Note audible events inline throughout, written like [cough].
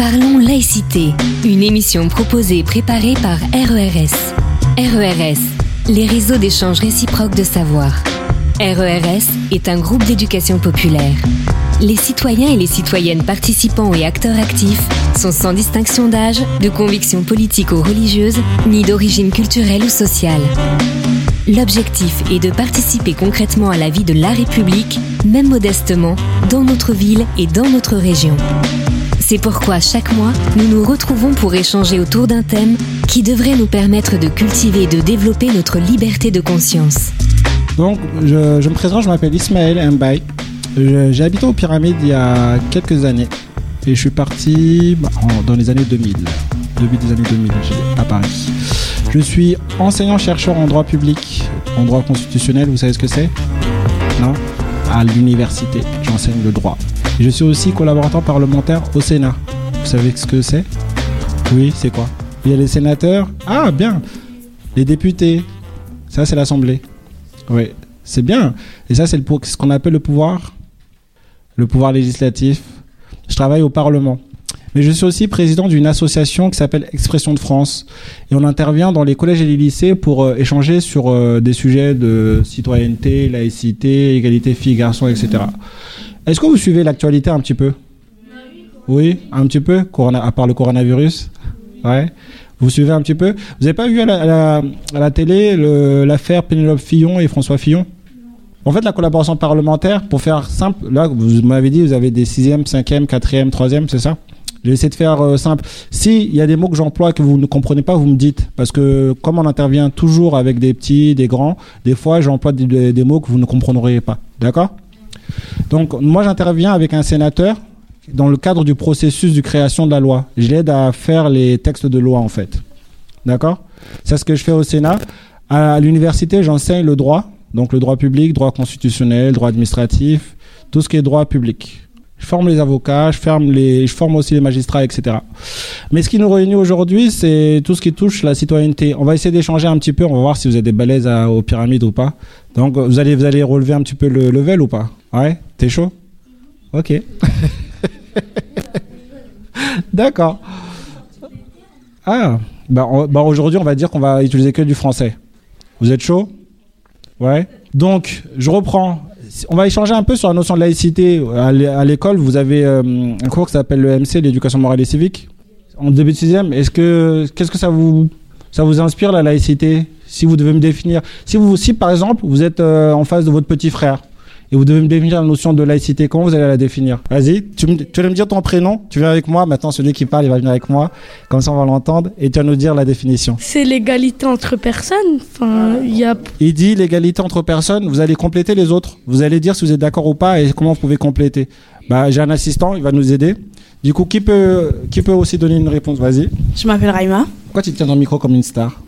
Parlons laïcité, une émission proposée et préparée par RERS. RERS, les réseaux d'échange réciproque de savoir. RERS est un groupe d'éducation populaire. Les citoyens et les citoyennes participants et acteurs actifs sont sans distinction d'âge, de conviction politique ou religieuse, ni d'origine culturelle ou sociale. L'objectif est de participer concrètement à la vie de la République, même modestement, dans notre ville et dans notre région. C'est pourquoi chaque mois, nous nous retrouvons pour échanger autour d'un thème qui devrait nous permettre de cultiver et de développer notre liberté de conscience. Donc, je, me présente, je m'appelle Ismaël Mbaye. J'ai habité aux pyramides il y a quelques années. Et je suis parti bah, dans les années 2000. Début des années 2000, j'ai- à Paris. Je suis enseignant-chercheur en droit public, en droit constitutionnel, vous savez ce que c'est? Non? À l'université, j'enseigne le droit. Je suis aussi collaborateur parlementaire au Sénat. Vous savez ce que c'est? Oui, c'est quoi? Il y a les sénateurs. Ah, bien Les députés. Ça, c'est l'Assemblée. Oui, c'est bien. Et ça, c'est ce qu'on appelle le pouvoir, le pouvoir législatif. Je travaille au Parlement. Mais je suis aussi président d'une association qui s'appelle Expression de France. Et on intervient dans les collèges et les lycées pour euh, échanger sur euh, des sujets de citoyenneté, laïcité, égalité filles-garçons, etc. Est-ce que vous suivez l'actualité un petit peu? Oui, un petit peu, à part le coronavirus. Vous suivez un petit peu? Vous n'avez pas vu à la, télé l'affaire Pénélope Fillon et François Fillon? En fait, la collaboration parlementaire, pour faire simple, là, vous m'avez dit, vous avez des 6e, 5e, 4e, 3e, c'est ça? J'ai essayé de faire euh, simple. S'il y a des mots que j'emploie que vous ne comprenez pas, vous me dites. Parce que comme on intervient toujours avec des petits, des grands, des fois, j'emploie des, des- des mots que vous ne comprendrez pas. D'accord? Donc, moi, j'interviens avec un sénateur dans le cadre du processus de création de la loi. Je l'aide à faire les textes de loi, en fait. D'accord? C'est ce que je fais au Sénat. À l'université, j'enseigne le droit, donc le droit public, droit constitutionnel, droit administratif, tout ce qui est droit public. Je forme les avocats, je, forme aussi les magistrats, etc. Mais ce qui nous réunit aujourd'hui, c'est tout ce qui touche la citoyenneté. On va essayer d'échanger un petit peu, on va voir si vous êtes des balaises à- aux pyramides ou pas. Donc, vous allez, vous allez relever un petit peu le level ou pas? Ouais? T'es chaud? Ok. [laughs] D'accord. Ah, bah, bah, aujourd'hui, on va dire qu'on va utiliser que du français. Vous êtes chaud? Ouais. Donc, je reprends. On va échanger un peu sur la notion de laïcité. À l'é- à l'école, vous avez euh, un cours qui s'appelle le MC, l'éducation morale et civique. En début de sixième, est-ce que qu'est-ce que ça vous ça vous inspire la laïcité? Si vous devez me définir, si vous si par exemple vous êtes euh, en face de votre petit frère et vous devez me définir la notion de laïcité, comment vous allez la définir Vas-y, tu, me- tu vas me dire ton prénom, tu viens avec moi. Maintenant, celui qui parle, il va venir avec moi. Comme ça, on va l'entendre et tu vas nous dire la définition. C'est l'égalité entre personnes. Enfin, il y a Il dit l'égalité entre personnes, vous allez compléter les autres. Vous allez dire si vous êtes d'accord ou pas et comment vous pouvez compléter. Bah, j'ai un assistant, il va nous aider. Du coup, qui peut, qui peut aussi donner une réponse Vas-y. Je m'appelle Raima. Pourquoi tu te tiens dans le micro comme une star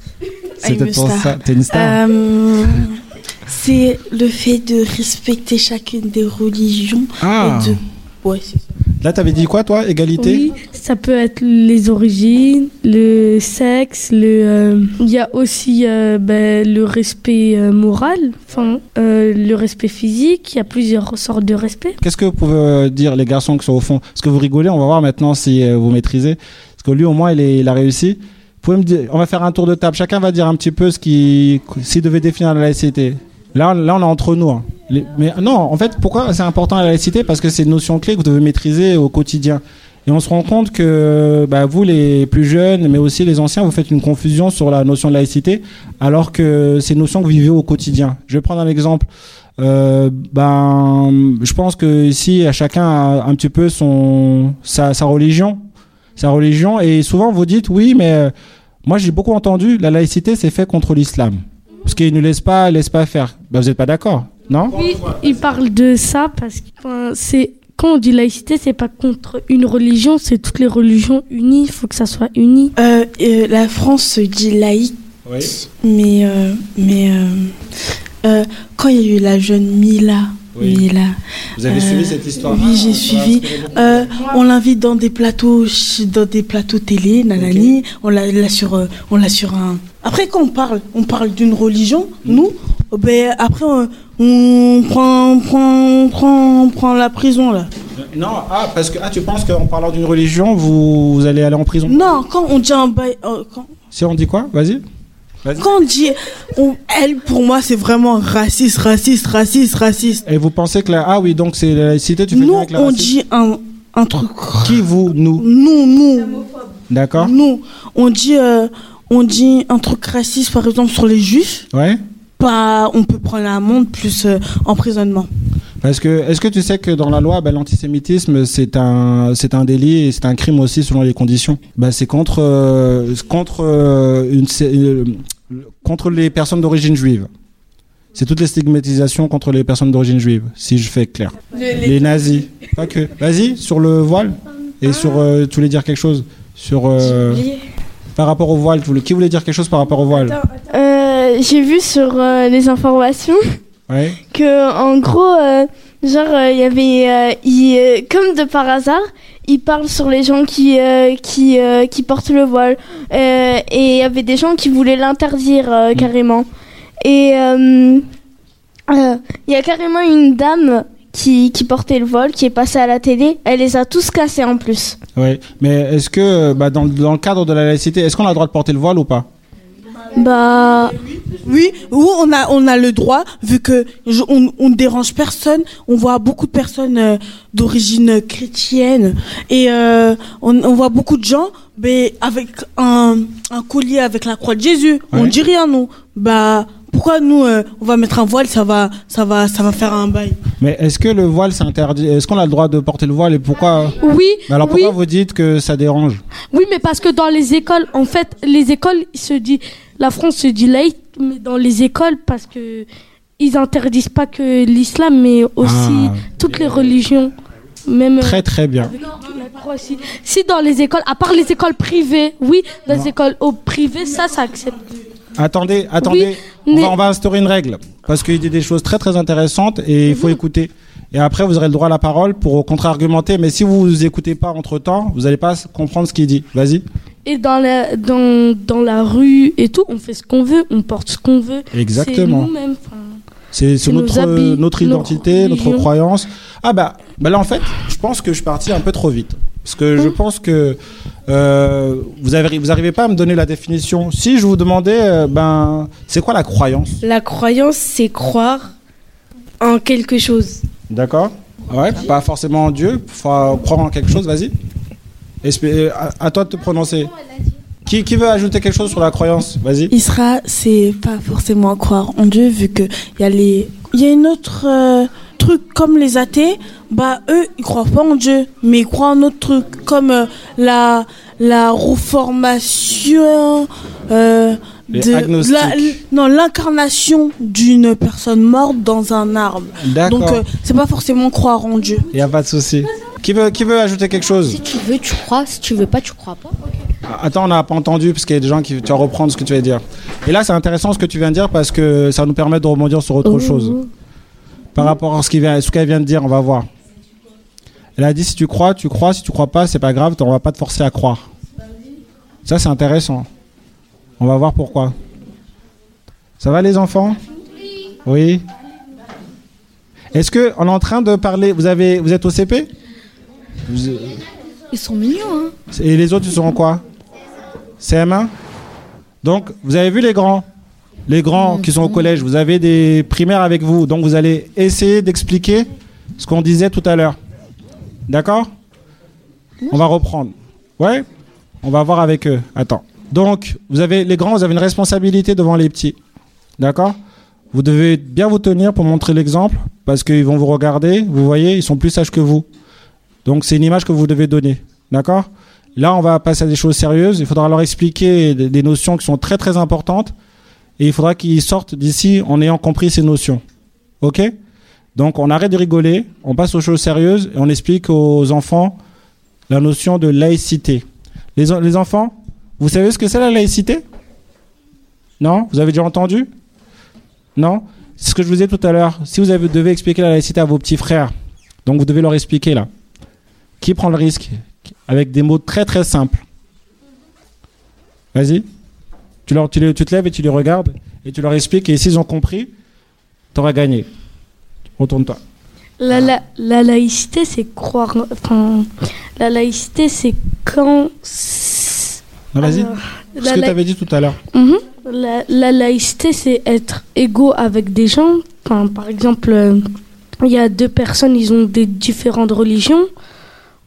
C'est peut-être a pour star. ça. T'es une star. Euh, c'est le fait de respecter chacune des religions. ah et de... Ouais, ça. Là, t'avais dit quoi, toi Égalité? Oui, ça peut être les origines, le sexe, le. euh, Il y a aussi euh, ben, le respect euh, moral, enfin euh, le respect physique. Il y a plusieurs sortes de respect. Qu'est-ce que vous pouvez dire, les garçons qui sont au fond? Parce que vous rigolez, on va voir maintenant si vous maîtrisez. Parce que lui, au moins, il, est- il a réussi. On va faire un tour de table. Chacun va dire un petit peu ce qui, s'il devait définir la laïcité. Là, là, on est entre nous. hein. Mais non, en fait, pourquoi c'est important la laïcité? Parce que c'est une notion clé que vous devez maîtriser au quotidien. Et on se rend compte que bah, vous, les plus jeunes, mais aussi les anciens, vous faites une confusion sur la notion de laïcité, alors que c'est une notion que vous vivez au quotidien. Je vais prendre un exemple. Euh, ben, je pense que ici, chacun a un petit peu son sa, sa religion, sa religion, et souvent vous dites oui, mais euh, moi j'ai beaucoup entendu la laïcité c'est fait contre l'islam, parce qu'il ne laisse pas laisse pas faire. Ben, vous n'êtes pas d'accord, non? Oui, il parle de ça parce que enfin, c'est quand on dit laïcité, c'est pas contre une religion, c'est toutes les religions unies. Il faut que ça soit uni. Euh, euh, la France se dit laïque, Oui. mais, euh, mais euh, euh, quand il y a eu la jeune Mila, Oui. Mila Vous avez Euh, suivi cette histoire oui, j'ai suivi. Euh, on l'invite dans des plateaux, dans des plateaux télé, nanani. On l'a sur, euh, on l'a sur un. Après, quand on parle, on parle d'une religion. Nous, euh, ben après, on, on prend, on prend, on prend, on prend la prison là. Non, ah, parce que ah, tu penses qu'en parlant d'une religion, vous, vous allez aller en prison? Non, quand on dit un bail. euh, quand, Si on dit quoi? Vas-y. Quand on dit. on- elle, pour moi, c'est vraiment raciste, raciste, raciste, raciste. Et vous pensez que la... Ah oui, donc c'est la laïcité, tu fais Nous, avec la on dit un, un truc. Qui vous Nous? Nous, nous. D'accord Nous, on dit, euh, on dit un truc raciste, par exemple, sur les juifs. Ouais Pas, on peut prendre l'amende plus euh, emprisonnement. Parce que, est-ce que tu sais que dans la loi, bah, l'antisémitisme, c'est un, un délit et c'est un crime aussi selon les conditions? Bah, C'est contre, euh, contre, euh, une, euh, contre les personnes d'origine juive. C'est toutes les stigmatisations contre les personnes d'origine juive, si je fais clair. Les nazis, pas que. Vas-y, sur le voile. Et sur, tu voulais dire quelque chose? Sur, par rapport au voile, qui voulait dire quelque chose par rapport au voile? Euh, J'ai vu sur euh, les informations Ouais. que en gros, euh, genre euh, il y avait, euh, il, euh, comme de par hasard, il parle sur les gens qui euh, qui euh, qui portent le voile Euh, et il y avait des gens qui voulaient l'interdire euh, carrément. Et euh, euh, il y a carrément une dame qui, qui portait le voile qui est passée à la télé. Elle les a tous cassés en plus. Ouais. Mais est-ce que, bah, dans, dans le cadre de la laïcité, est-ce qu'on a le droit de porter le voile ou pas? Bah Oui, oui, on a, on a le droit, vu que je- on, on ne dérange personne. On voit beaucoup de personnes euh, d'origine chrétienne et euh, on, on voit beaucoup de gens, mais avec un, un collier avec la croix de Jésus. On Ouais. dit rien, nous. Bah, pourquoi nous, euh, on va mettre un voile, ça va, ça va, ça va faire un bail? Mais est-ce que le voile c'est interdit? Est-ce qu'on a le droit de porter le voile et pourquoi? Oui, Mais alors oui, pourquoi vous dites que ça dérange? Oui, mais parce que dans les écoles, en fait, les écoles, il se dit, la France se dit laïque, mais dans les écoles, parce que ils interdisent pas que l'islam, mais aussi Ah. toutes les religions, même. euh, Très très bien. Si dans les écoles, à part les écoles privées, oui, dans les écoles au privées, ça, ça accepte. Attendez, attendez. on, mais- va, on va instaurer une règle parce qu'il dit des choses très très intéressantes et il faut Mhm. écouter. Et après vous aurez le droit à la parole pour contre-argumenter. Mais si vous écoutez pas entre temps, vous n'allez pas comprendre ce qu'il dit. Vas-y. Et dans la, dans, dans la rue et tout, on fait ce qu'on veut, on porte ce qu'on veut. Exactement. C'est notre, habits, notre nos identité, notre croyance. Ah bah, bah là en fait, je pense que je suis parti un peu trop vite. Parce que je pense que euh, vous avez, vous arrivez pas à me donner la définition. Si je vous demandais, euh, ben, c'est quoi la croyance? La croyance, c'est croire en quelque chose. D'accord? Ouais, pas forcément en Dieu, faut croire en quelque chose, vas-y. Euh, à, à toi de te prononcer. Qui, qui veut ajouter quelque chose sur la croyance? Vas-y. Isra, c'est pas forcément croire en Dieu, vu que il y a les, il y a une autre euh, truc comme les athées. Bah eux, ils croient pas en Dieu, mais ils croient en autre truc comme euh, la la reformation. Euh, de la- non l'incarnation d'une personne morte dans un arbre. Donc c'est pas forcément croire en Dieu. Il n'y a pas de souci. Qui veut, qui veut ajouter quelque chose? Si tu veux, tu crois. Si tu veux pas, tu crois pas. Ah, Attends, on n'a pas entendu parce qu'il y a des gens qui. Tu vas reprendre ce que tu vas dire. Et là, c'est intéressant ce que tu viens de dire parce que ça nous permet de rebondir sur autre chose. Par rapport à ce qu'il vient- ce qu'elle vient de dire, on va voir. Elle a dit si tu crois, tu crois. Si tu crois pas, c'est pas grave. On va pas te forcer à croire. Ça, c'est intéressant. On va voir pourquoi. Ça va les enfants? Oui. Est-ce que on est en train de parler Vous avez, vous êtes au CP Vous- Ils sont mignons, hein. et les autres, ils seront quoi? CM1 Donc, vous avez vu les grands? Les grands qui sont au collège, vous avez des primaires avec vous. Donc, vous allez essayer d'expliquer ce qu'on disait tout à l'heure. D'accord? On va reprendre. Ouais? On va voir avec eux. Attends. Donc, vous avez les grands, vous avez une responsabilité devant les petits. D'accord? Vous devez bien vous tenir pour montrer l'exemple parce qu'ils vont vous regarder. Vous voyez, ils sont plus sages que vous. Donc c'est une image que vous devez donner. D'accord? Là, on va passer à des choses sérieuses. Il faudra leur expliquer des notions qui sont très très importantes. Et il faudra qu'ils sortent d'ici en ayant compris ces notions. OK? Donc on arrête de rigoler, on passe aux choses sérieuses et on explique aux enfants la notion de laïcité. Les, en- les enfants, vous savez ce que c'est la laïcité? Non? Vous avez déjà entendu? Non? C'est ce que je vous disais tout à l'heure. Si vous avez, devez expliquer la laïcité à vos petits frères, donc vous devez leur expliquer là. Qui prend le risque Avec des mots très très simples. Vas-y. Tu, leur, tu, les- tu te lèves et tu les regardes et tu leur expliques et s'ils ont compris, t'auras gagné. Retourne-toi. La, la, la laïcité, c'est croire. Enfin, la laïcité, c'est quand. Non, vas-y. Ce que tu avais dit tout à l'heure. Mhm. La, la laïcité, c'est être égaux avec des gens. Enfin, par exemple, euh, il y a deux personnes, ils ont des différentes religions.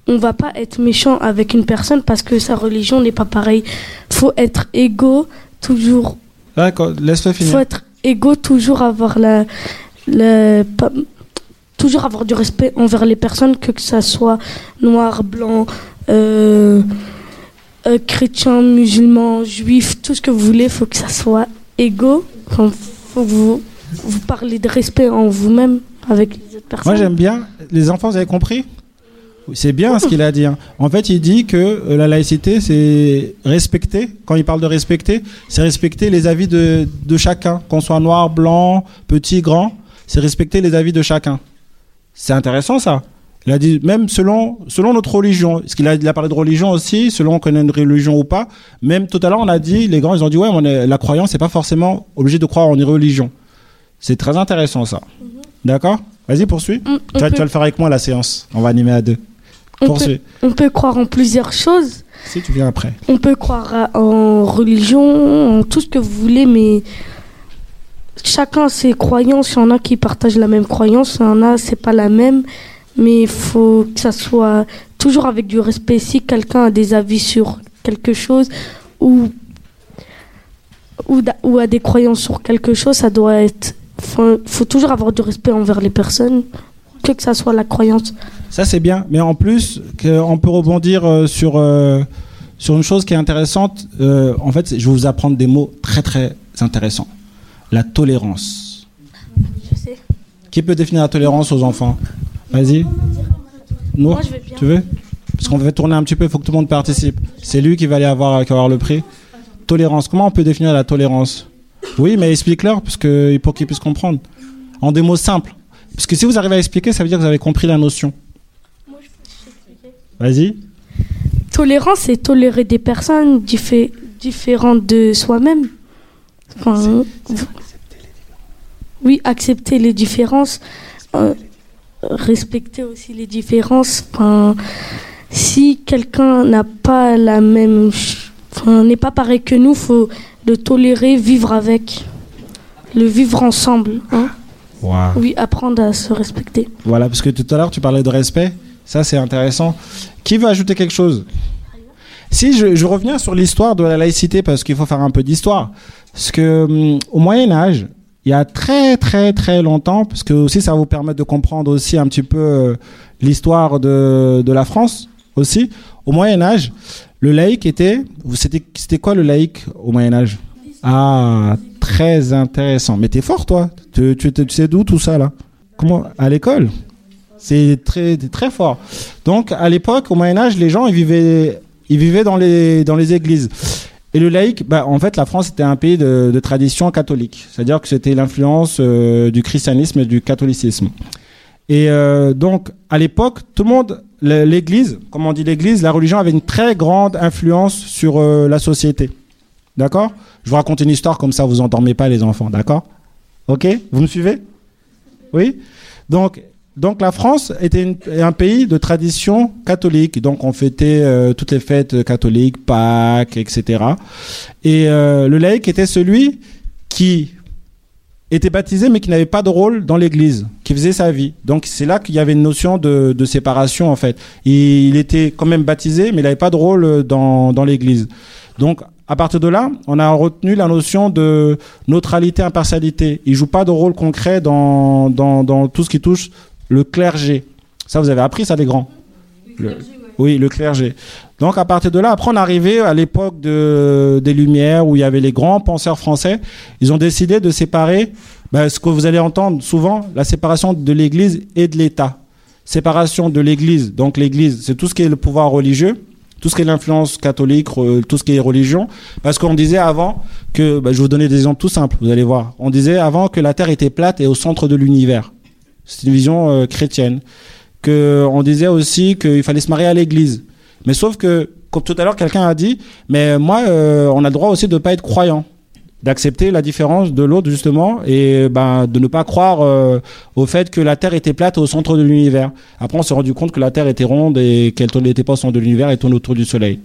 On va pas être méchant avec une personne parce que sa religion n'est pas pareille. Faut être égaux, toujours. D'accord, laisse-le Faut finir. être égaux, toujours avoir la, la- pas- toujours avoir du respect envers les personnes, que, que ça soit noir, blanc, euh, euh, chrétien, musulman, juif, tout ce que vous voulez, faut que ça soit égaux. Enfin, faut que vous, vous parlez de respect en vous-même avec les autres personnes. Moi, j'aime bien. Les enfants, vous avez compris? C'est bien ce qu'il a dit. hein. En fait, il dit que euh, la laïcité, c'est respecter. Quand il parle de respecter, c'est respecter les avis de, de chacun, qu'on soit noir, blanc, petit, grand. C'est respecter les avis de chacun. C'est intéressant, ça. Il a dit, même selon, selon notre religion, parce qu'il a, il a parlé de religion aussi, selon qu'on a une religion ou pas. Même tout à l'heure, on a dit, les grands, ils ont dit, ouais, on est, la croyance, c'est pas forcément obligé de croire en une religion. C'est très intéressant, ça. D'accord? Vas-y, poursuis. On, on Tu vas, tu peut, vas le faire avec moi la séance. On va animer à deux. On peut- on peut croire en plusieurs choses. Si tu viens après. On peut croire à- en religion, en tout ce que vous voulez, mais chacun a ses croyances. Il y en a qui partagent la même croyance, il y en a, c'est pas la même. Mais il faut que ça soit toujours avec du respect. Si quelqu'un a des avis sur quelque chose ou, ou, a des croyances sur quelque chose, ça doit être. Il faut toujours avoir du respect envers les personnes, que que ça soit la croyance. Ça, c'est bien. Mais en plus, on peut rebondir euh, sur, euh, sur une chose qui est intéressante. Euh, en fait, je vais vous apprendre des mots très, très intéressants. La tolérance. Je sais. Qui peut définir la tolérance aux enfants? Vas-y. Nour, Moi, je vais bien. tu veux? Parce qu'on va tourner un petit peu, il faut que tout le monde participe. C'est lui qui va aller avoir, qui va avoir le prix. Tolérance. Comment on peut définir la tolérance? Oui, mais explique-leur parce que, pour qu'ils puissent comprendre. En des mots simples. Parce que si vous arrivez à expliquer, ça veut dire que vous avez compris la notion. Vas-y. Tolérance, c'est tolérer des personnes diffé- différentes de soi-même. Enfin, v- oui, accepter les différences, euh, respecter aussi les différences. Enfin, si quelqu'un n'a pas la même, enfin, n'est pas pareil que nous, faut le tolérer, vivre avec, le vivre ensemble. hein. Oui, apprendre à se respecter. Voilà, parce que tout à l'heure, tu parlais de respect. Ça, c'est intéressant. Qui veut ajouter quelque chose? Si, je, je reviens sur l'histoire de la laïcité, parce qu'il faut faire un peu d'histoire. Parce que hum, au Moyen Âge, il y a très très très longtemps, parce que aussi ça va vous permettre de comprendre aussi un petit peu euh, l'histoire de, de la France aussi. Au Moyen Âge, le laïc était... c'était quoi le laïc au Moyen Âge? Ah, très intéressant. Mais t'es fort, toi. Tu, sais d'où tout ça, là Comment À l'école C'est très, très fort. Donc, à l'époque, au Moyen-Âge, les gens, ils vivaient, ils vivaient dans, les, dans les églises. Et le laïc, bah, en fait, la France était un pays de, de tradition catholique. C'est-à-dire que c'était l'influence euh, du christianisme et du catholicisme. Et euh, donc, à l'époque, tout le monde, l'Église, comme on dit l'Église, la religion avait une très grande influence sur euh, la société. D'accord Je vous raconte une histoire comme ça, vous endormez pas les enfants, d'accord Ok Vous me suivez Oui donc, donc la France était un pays de tradition catholique. Donc on fêtait euh, toutes les fêtes catholiques, Pâques, etc. Et euh, le laïc était celui qui était baptisé mais qui n'avait pas de rôle dans l'église, qui faisait sa vie. Donc c'est là qu'il y avait une notion de, de séparation en fait. Et il était quand même baptisé mais il n'avait pas de rôle dans, dans l'église. Donc à partir de là, on a retenu la notion de neutralité, impartialité. Il joue pas de rôle concret dans, dans, dans tout ce qui touche le clergé. Ça, vous avez appris ça, les grands? Le- Oui, le clergé. Donc, à partir de là, après, on est arrivé à l'époque de, des Lumières, où il y avait les grands penseurs français. Ils ont décidé de séparer ben, ce que vous allez entendre souvent, la séparation de l'Église et de l'État. Séparation de l'Église. Donc, l'Église, c'est tout ce qui est le pouvoir religieux, tout ce qui est l'influence catholique, tout ce qui est religion. Parce qu'on disait avant que, ben, je vous donner des exemples tout simples, vous allez voir. On disait avant que la Terre était plate et au centre de l'univers. C'est une vision euh, chrétienne. Que on disait aussi qu'il fallait se marier à l'église. Mais sauf que, comme tout à l'heure, quelqu'un a dit, mais moi, euh, on a le droit aussi de ne pas être croyant. D'accepter la différence de l'autre justement et ben de ne pas croire euh, au fait que la Terre était plate au centre de l'univers. Après, on s'est rendu compte que la Terre était ronde et qu'elle n'était pas au centre de l'univers et tourne autour du Soleil.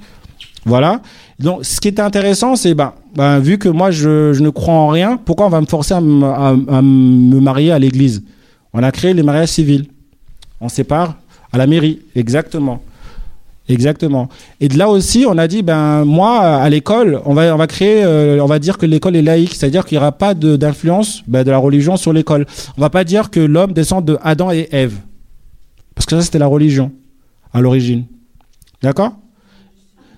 Voilà. Donc, ce qui était intéressant, c'est ben, ben, vu que moi je, ne crois en rien, pourquoi on va me forcer à, à, à me marier à l'église? On a créé les mariages civils. On sépare à la mairie, exactement. Exactement. Et de là aussi, on a dit, ben moi, à l'école, on va, on va créer, euh, on va dire que l'école est laïque, c'est-à-dire qu'il n'y aura pas d'influence ben, de la religion sur l'école. On va pas dire que l'homme descend de Adam et Ève, parce que ça c'était la religion à l'origine. D'accord?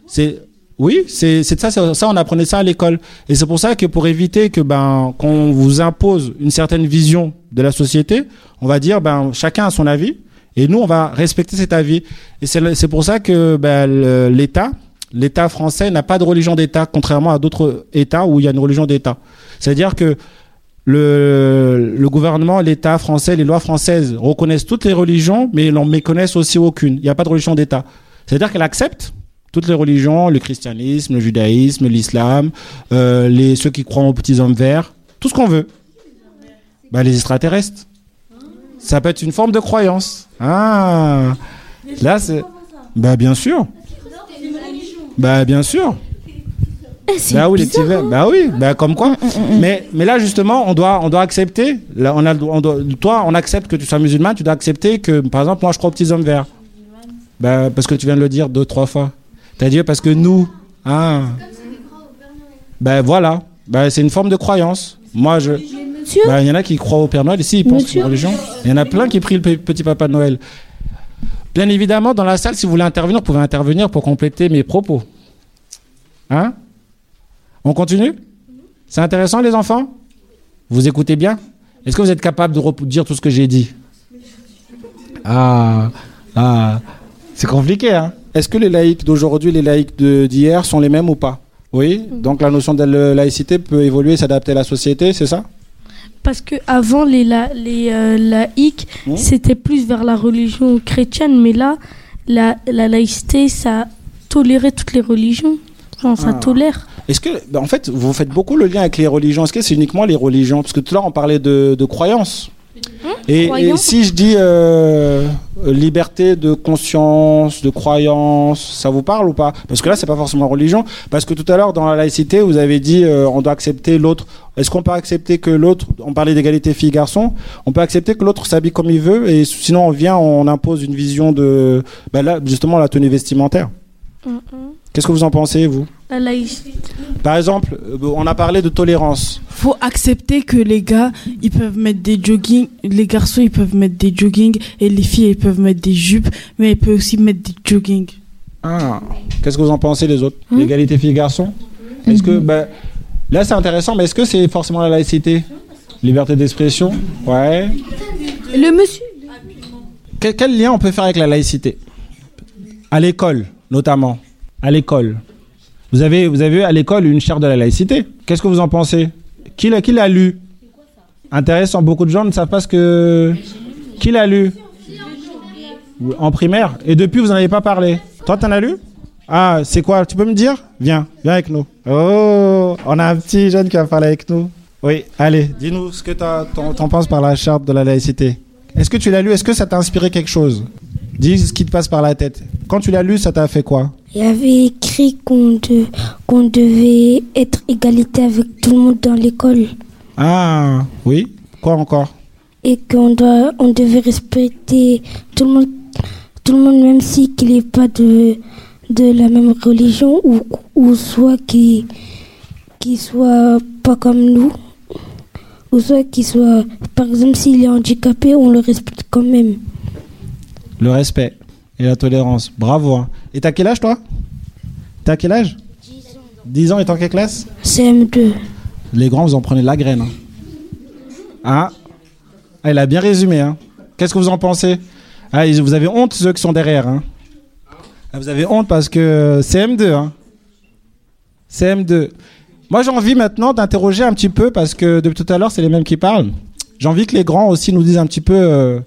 C'est oui, c'est ça, ça, on apprenait ça à l'école. Et c'est pour ça que pour éviter que ben qu'on vous impose une certaine vision de la société, on va dire ben chacun a son avis. Et nous, on va respecter cet avis. Et c'est pour ça que ben, l'État, l'État français n'a pas de religion d'État, contrairement à d'autres États où il y a une religion d'État. C'est-à-dire que le, gouvernement, l'État français, les lois françaises reconnaissent toutes les religions, mais n'en méconnaissent aussi aucune. Il n'y a pas de religion d'État. C'est-à-dire qu'elle accepte toutes les religions, le christianisme, le judaïsme, l'islam, euh, ceux qui croient aux petits hommes verts, tout ce qu'on veut. Ben, les extraterrestres. Ça peut être une forme de croyance. Ah, là c'est. Bah bien sûr. Bah bien sûr. Bah oui, les petits verres. Bah oui, bah comme quoi. Mais mais là justement, on doit on doit accepter. Là, on a on doit, toi, on accepte que tu sois musulman. Tu dois accepter que par exemple, moi, je crois aux petits hommes verts. Bah parce que tu viens de le dire deux trois fois. T'as dit parce que nous. Ah. Ben voilà. Ben, c'est une forme de croyance. Moi, je. Il y en a qui croient au Père Noël. Ici, ils pensent aux religion. Il y en a plein qui prient le petit Papa Noël. Bien évidemment, dans la salle, si vous voulez intervenir, vous pouvez intervenir pour compléter mes propos. Hein? On continue? C'est intéressant, les enfants? Vous écoutez bien? Est-ce que vous êtes capable de dire tout ce que j'ai dit? Ah, ah, c'est compliqué, hein. Est-ce que les laïcs d'aujourd'hui et les laïcs d'hier sont les mêmes ou pas? Oui. Donc la notion de laïcité peut évoluer et s'adapter à la société, c'est ça? Parce que avant les, la, les euh, laïcs, mmh. c'était plus vers la religion chrétienne, mais là, la, la laïcité, ça tolérait toutes les religions. Enfin, ça Ah. tolère. Est-ce que, bah, en fait, vous faites beaucoup le lien avec les religions Est-ce que c'est uniquement les religions? Parce que tout à l'heure, on parlait de, de croyances. Et, si je dis euh, liberté de conscience, de croyance, ça vous parle ou pas? Parce que là, c'est pas forcément religion. Parce que tout à l'heure, dans la laïcité, vous avez dit euh, on doit accepter l'autre. Est-ce qu'on peut accepter que l'autre, on parlait d'égalité filles-garçons, on peut accepter que l'autre s'habille comme il veut et sinon on vient, on impose une vision de, bah là, justement, la tenue vestimentaire. Qu'est-ce que vous en pensez, vous La laïcité. Par exemple, euh, on a parlé de tolérance. Faut accepter que les gars, ils peuvent mettre des jogging, les garçons, ils peuvent mettre des jogging et les filles, ils peuvent mettre des jupes, mais ils peuvent aussi mettre des jogging. Ah, qu'est-ce que vous en pensez les autres L'égalité filles-garçons Est-ce que bah, là c'est intéressant, mais est-ce que c'est forcément la laïcité Liberté d'expression Ouais. Le monsieur. Quel, quel lien on peut faire avec la laïcité? À l'école, notamment. À l'école. Vous avez, vous avez à l'école une charte de la laïcité. Qu'est-ce que vous en pensez? Qui l'a, qui l'a lu? Intéressant, beaucoup de gens ne savent pas ce que. Qui l'a lu? En primaire. Et depuis, vous n'en avez pas parlé. Toi, t'en as lu? Ah, c'est quoi? Tu peux me dire? Viens, viens avec nous. Oh, on a un petit jeune qui va parler avec nous. Oui, allez, dis-nous ce que t'as- t'en t'en penses par la charte de la laïcité. Est-ce que tu l'as lu? Est-ce que ça t'a inspiré quelque chose? Dis ce qui te passe par la tête. Quand tu l'as lu, ça t'a fait quoi Il y avait écrit qu'on de- devait être égalité avec tout le monde dans l'école Ah, oui. Quoi encore et qu'on doit, on devait respecter tout le monde, tout le monde même si qu'il n'est pas de, de la même religion ou, ou soit qui qui soit pas comme nous ou soit qui soit, par exemple, s'il est handicapé, on le respecte quand même. Le respect et la tolérance. Bravo. hein. Et t'as quel âge, toi? T'as quel âge? 10 ans et t'es en quelle classe? CM2. Les grands, vous en prenez la graine. Hein. Ah, Ah, il a bien résumé. Hein. Qu'est-ce que vous en pensez? Ah, ils- Vous avez honte, ceux qui sont derrière. Hein. Ah, vous avez honte parce que CM2. Hein. CM2. Moi, j'ai envie maintenant d'interroger un petit peu, parce que depuis tout à l'heure, c'est les mêmes qui parlent. J'ai envie que les grands aussi nous disent un petit peu euh,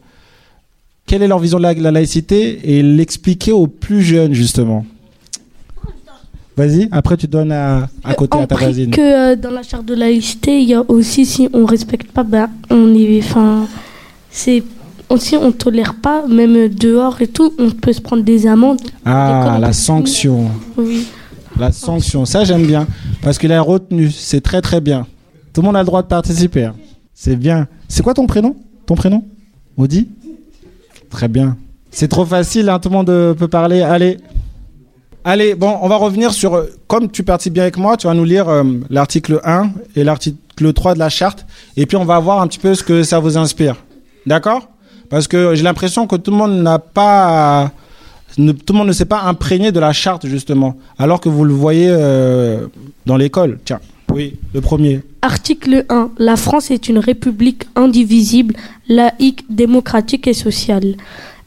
quelle est leur vision de la, la laïcité et l'expliquer aux plus jeunes, justement. Vas-y, après tu donnes à, à côté en à ta voisine. que euh, dans la charte de laïcité, il y a aussi si on respecte pas, ben on est, enfin, c'est aussi on tolère pas, même dehors et tout, on peut se prendre des amendes. Ah, la sanction. Oui. La sanction, ça j'aime bien. Parce qu'il a retenu, c'est très très bien. Tout le monde a le droit de participer. hein. C'est bien. C'est quoi ton prénom? Ton prénom? Audi Très bien. C'est trop facile, hein, tout le monde euh, peut parler. Allez. Allez, bon, on va revenir sur. euh, Comme tu participes bien avec moi, tu vas nous lire euh, l'article 1 et l'article 3 de la charte. Et puis on va voir un petit peu ce que ça vous inspire. D'accord? Parce que j'ai l'impression que tout le monde n'a pas. tout le monde ne s'est pas imprégné de la charte, justement. Alors que vous le voyez dans l'école. Tiens, oui, le premier. Article 1. La France est une république indivisible, laïque, démocratique et sociale.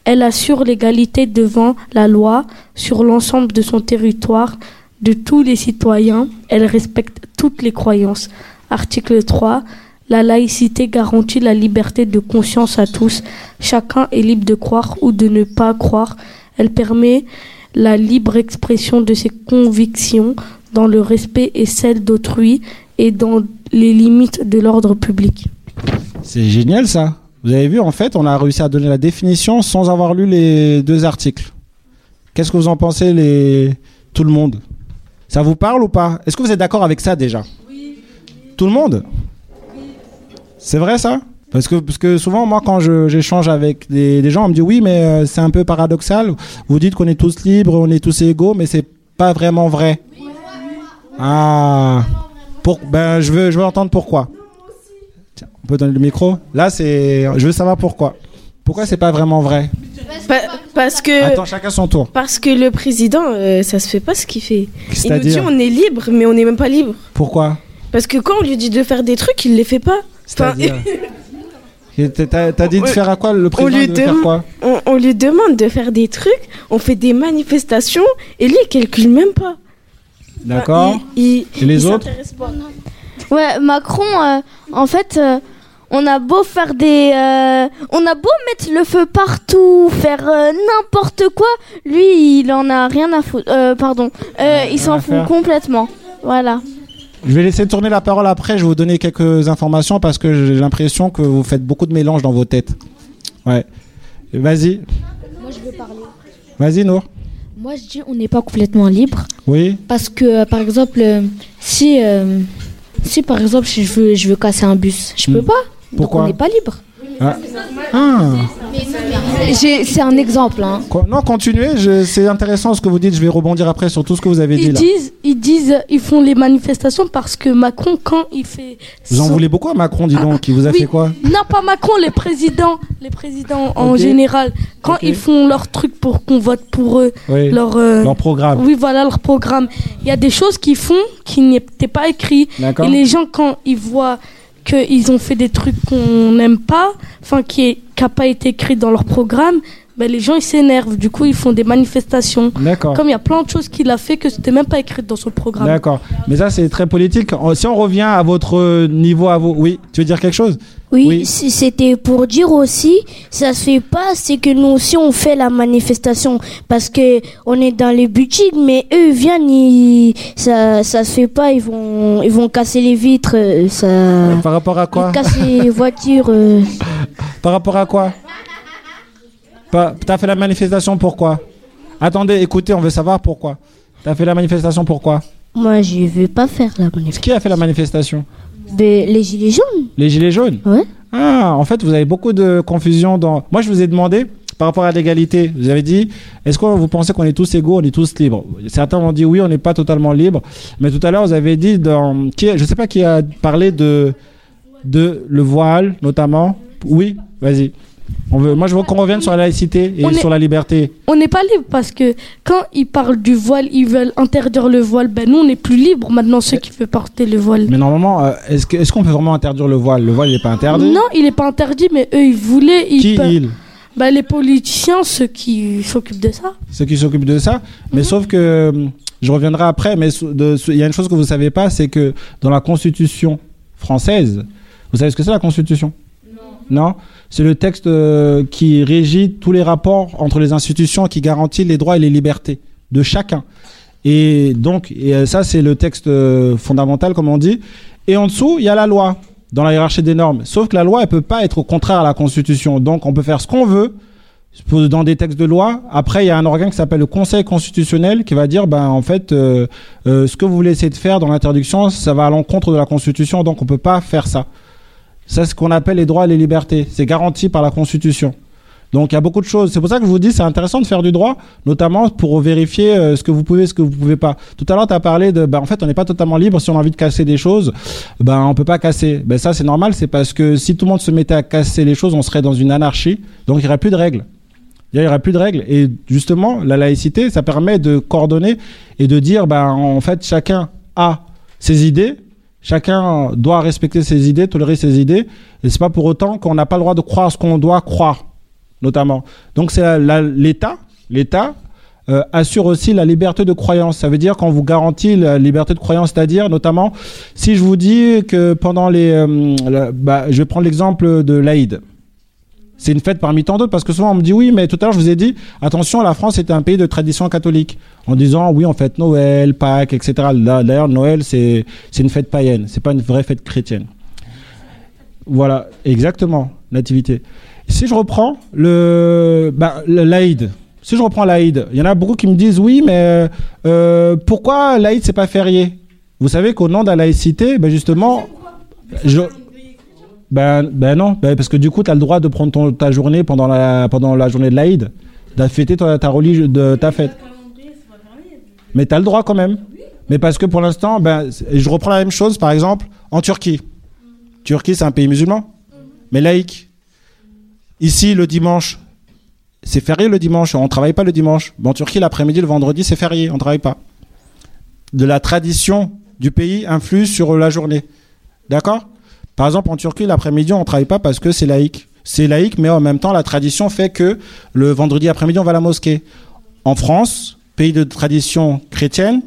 Elle assure l'égalité devant la loi sur l'ensemble de son territoire de tous les citoyens. Elle respecte toutes les croyances. Article 3. La laïcité garantit la liberté de conscience à tous. Chacun est libre de croire ou de ne pas croire. Elle permet la libre expression de ses convictions dans le respect et celle d'autrui et dans les limites de l'ordre public. C'est génial ça. Vous avez vu, en fait, on a réussi à donner la définition sans avoir lu les deux articles. Qu'est-ce que vous en pensez, les... tout le monde? Ça vous parle ou pas? Est-ce que vous êtes d'accord avec ça déjà? Oui. Tout le monde? C'est vrai ça? Parce que, parce que souvent, moi, quand j'échange avec des, des gens, on me dit oui, mais euh, c'est un peu paradoxal. Vous dites qu'on est tous libres, on est tous égaux, mais c'est pas vraiment vrai. Ah. Pour, ben, je veux, je veux entendre pourquoi. Tiens, on peut donner le micro Là, c'est. Je veux savoir pourquoi. Pourquoi c'est pas vraiment vrai? Pa- parce que Attends, chacun son tour. parce que le président, euh, ça se fait pas ce qu'il fait. Il nous dit on est libre, mais on n'est même pas libre. Pourquoi? Parce que quand on lui dit de faire des trucs, il les fait pas. C'est-à-dire? [laughs] T'as- dit de On- faire à quoi? Le président lui de faire quoi? on, on lui demande de faire des trucs, on fait des manifestations, et lui, il calcule même pas. D'accord. Enfin, il, il- Et les il autres pas. Ouais, Macron, euh, en fait, euh, on a beau faire des. euh, on a beau mettre le feu partout, faire euh, n'importe quoi, lui, il en a rien à foutre. Euh, pardon. Euh, il s'en fout complètement. Voilà. Je vais laisser tourner la parole après. Je vais vous donner quelques informations parce que j'ai l'impression que vous faites beaucoup de mélange dans vos têtes. Ouais. Vas-y. Moi, je veux parler. Vas-y, Nour. Moi, je dis on n'est pas complètement libre. Oui. Parce que, euh, par exemple, euh, si, euh, si par exemple, je veux, je veux casser un bus, je peux Hmm. pas. Pourquoi Donc, on n'est pas libre. Ah. Ah. C'est un exemple. Hein. Non, continuez. C'est intéressant ce que vous dites. Je vais rebondir après sur tout ce que vous avez dit Ils là. disent, ils disent, ils font les manifestations parce que Macron, quand il fait. Vous en voulez beaucoup à Macron, dis donc, qui vous a Oui. fait quoi? Non, pas Macron, les présidents, les présidents en général, quand ils font leur truc pour qu'on vote pour eux, Oui. leur, euh, Leur programme. oui, voilà leur programme. Il y a des choses qu'ils font qui n'étaient pas écrites. Et les gens, quand ils voient qu'ils ont fait des trucs qu'on n'aime pas, enfin qui n'a pas été écrit dans leur programme, ben, les gens ils s'énervent. Du coup, ils font des manifestations. D'accord. Comme il y a plein de choses qu'il a fait que c'était même pas écrit dans son programme. D'accord. Mais ça, c'est très politique. En- Si on revient à votre niveau, à vous. Oui, tu veux dire quelque chose? Oui, c'était pour dire aussi, ça se fait pas, c'est que nous aussi on fait la manifestation parce que on est dans les boutiques, mais eux viennent, ils, ça, ça se fait pas, ils vont, ils vont casser les vitres, euh, ça, Par rapport à quoi? ils cassent les voitures. euh. [laughs] Par rapport à quoi? T'as fait la manifestation pourquoi? Attendez, écoutez, on veut savoir pourquoi. T'as fait la manifestation pourquoi? Moi, je veux pas faire la manifestation. Qui a fait la manifestation? Les gilets jaunes, Les Gilets jaunes? Ouais. Ah, en fait, vous avez beaucoup de confusion dans. Moi, je vous ai demandé par rapport à l'égalité. Vous avez dit, est-ce que vous pensez qu'on est tous égaux, on est tous libres? Certains ont dit oui, on n'est pas totalement libre. Mais tout à l'heure, vous avez dit dans. Qui, je sais pas qui a parlé de de le voile, notamment. Oui, vas-y. On veut, moi, je veux qu'on revienne sur la laïcité et On est- sur la liberté. On n'est pas libre parce que quand ils parlent du voile, ils veulent interdire le voile. Ben nous, on n'est plus libre maintenant, ceux qui veulent porter le voile. Mais normalement, euh, est-ce qu'on peut vraiment interdire le voile? Le voile, il n'est pas interdit? Non, il n'est pas interdit, mais eux, ils voulaient. Ils Qui peuvent- il? Ben, les politiciens, ceux qui s'occupent de ça. ceux qui s'occupent de ça. Mais sauf que, hum, je reviendrai après, mais il y a une chose que vous savez pas, c'est que dans la Constitution française, vous savez ce que c'est la Constitution? Non? C'est le texte euh, qui régit tous les rapports entre les institutions, qui garantit les droits et les libertés de chacun. Et donc, euh, ça, c'est le texte euh, fondamental, comme on dit. Et en dessous, il y a la loi, dans la hiérarchie des normes. Sauf que la loi, elle peut pas être au contraire à la Constitution. Donc, on peut faire ce qu'on veut dans des textes de loi. Après, il y a un organe qui s'appelle le Conseil constitutionnel qui va dire, ben, en fait, ce que vous voulez essayer de faire dans l'interdiction, ça va à l'encontre de la Constitution, donc on peut pas faire ça. C'est ce qu'on appelle les droits et les libertés. C'est garanti par la Constitution. Donc il y a beaucoup de choses. C'est pour ça que je vous dis, c'est intéressant de faire du droit, notamment pour vérifier euh, ce que vous pouvez, ce que vous pouvez pas. Tout à l'heure, tu as parlé de, ben, en fait, on n'est pas totalement libre. Si on a envie de casser des choses, ben, on peut pas casser. Ben, ça, c'est normal. C'est parce que si tout le monde se mettait à casser les choses, on serait dans une anarchie. Donc il y aurait plus de règles. Il n'y aurait plus de règles. Et justement, la laïcité, ça permet de coordonner et de dire, ben, en fait, chacun a ses idées, chacun doit respecter ses idées, tolérer ses idées. Et c'est pas pour autant qu'on n'a pas le droit de croire ce qu'on doit croire, notamment. Donc c'est l'État, l'État euh, assure aussi la liberté de croyance. Ça veut dire qu'on vous garantit la liberté de croyance, c'est-à-dire notamment si je vous dis que pendant les, euh, bah, je vais prendre l'exemple de l'Aïd. C'est une fête parmi tant d'autres parce que souvent on me dit oui, mais tout à l'heure je vous ai dit attention, la France est un pays de tradition catholique en disant oui, en fait Noël, Pâques, etc. D'ailleurs, Noël c'est c'est une fête païenne, c'est pas une vraie fête chrétienne. Voilà, exactement, nativité. Si je reprends le bah, l'Aïd, si je reprends l'Aïd, il y en a beaucoup qui me disent oui, mais euh, pourquoi l'Aïd c'est pas férié? Vous savez qu'au nom de la laïcité, ben justement, je ben, ben non, ben parce que du coup, tu as le droit de prendre ta journée pendant la, pendant la journée de l'Aïd, de ta, ta, religion, de, ta fête. Mais tu as le droit quand même. Mais parce que pour l'instant, ben, je reprends la même chose, par exemple, en Turquie. Turquie, c'est un pays musulman, mais laïque. Ici, le dimanche, c'est férié le dimanche, on ne travaille pas le dimanche. en Turquie, l'après-midi, le vendredi, c'est férié, on ne travaille pas. De la tradition du pays influe sur la journée. D'accord? Par exemple, en Turquie, l'après-midi, on ne travaille pas parce que c'est laïque. C'est laïque, mais en même temps, la tradition fait que le vendredi après-midi, on va à la mosquée. En France, pays de tradition chrétienne,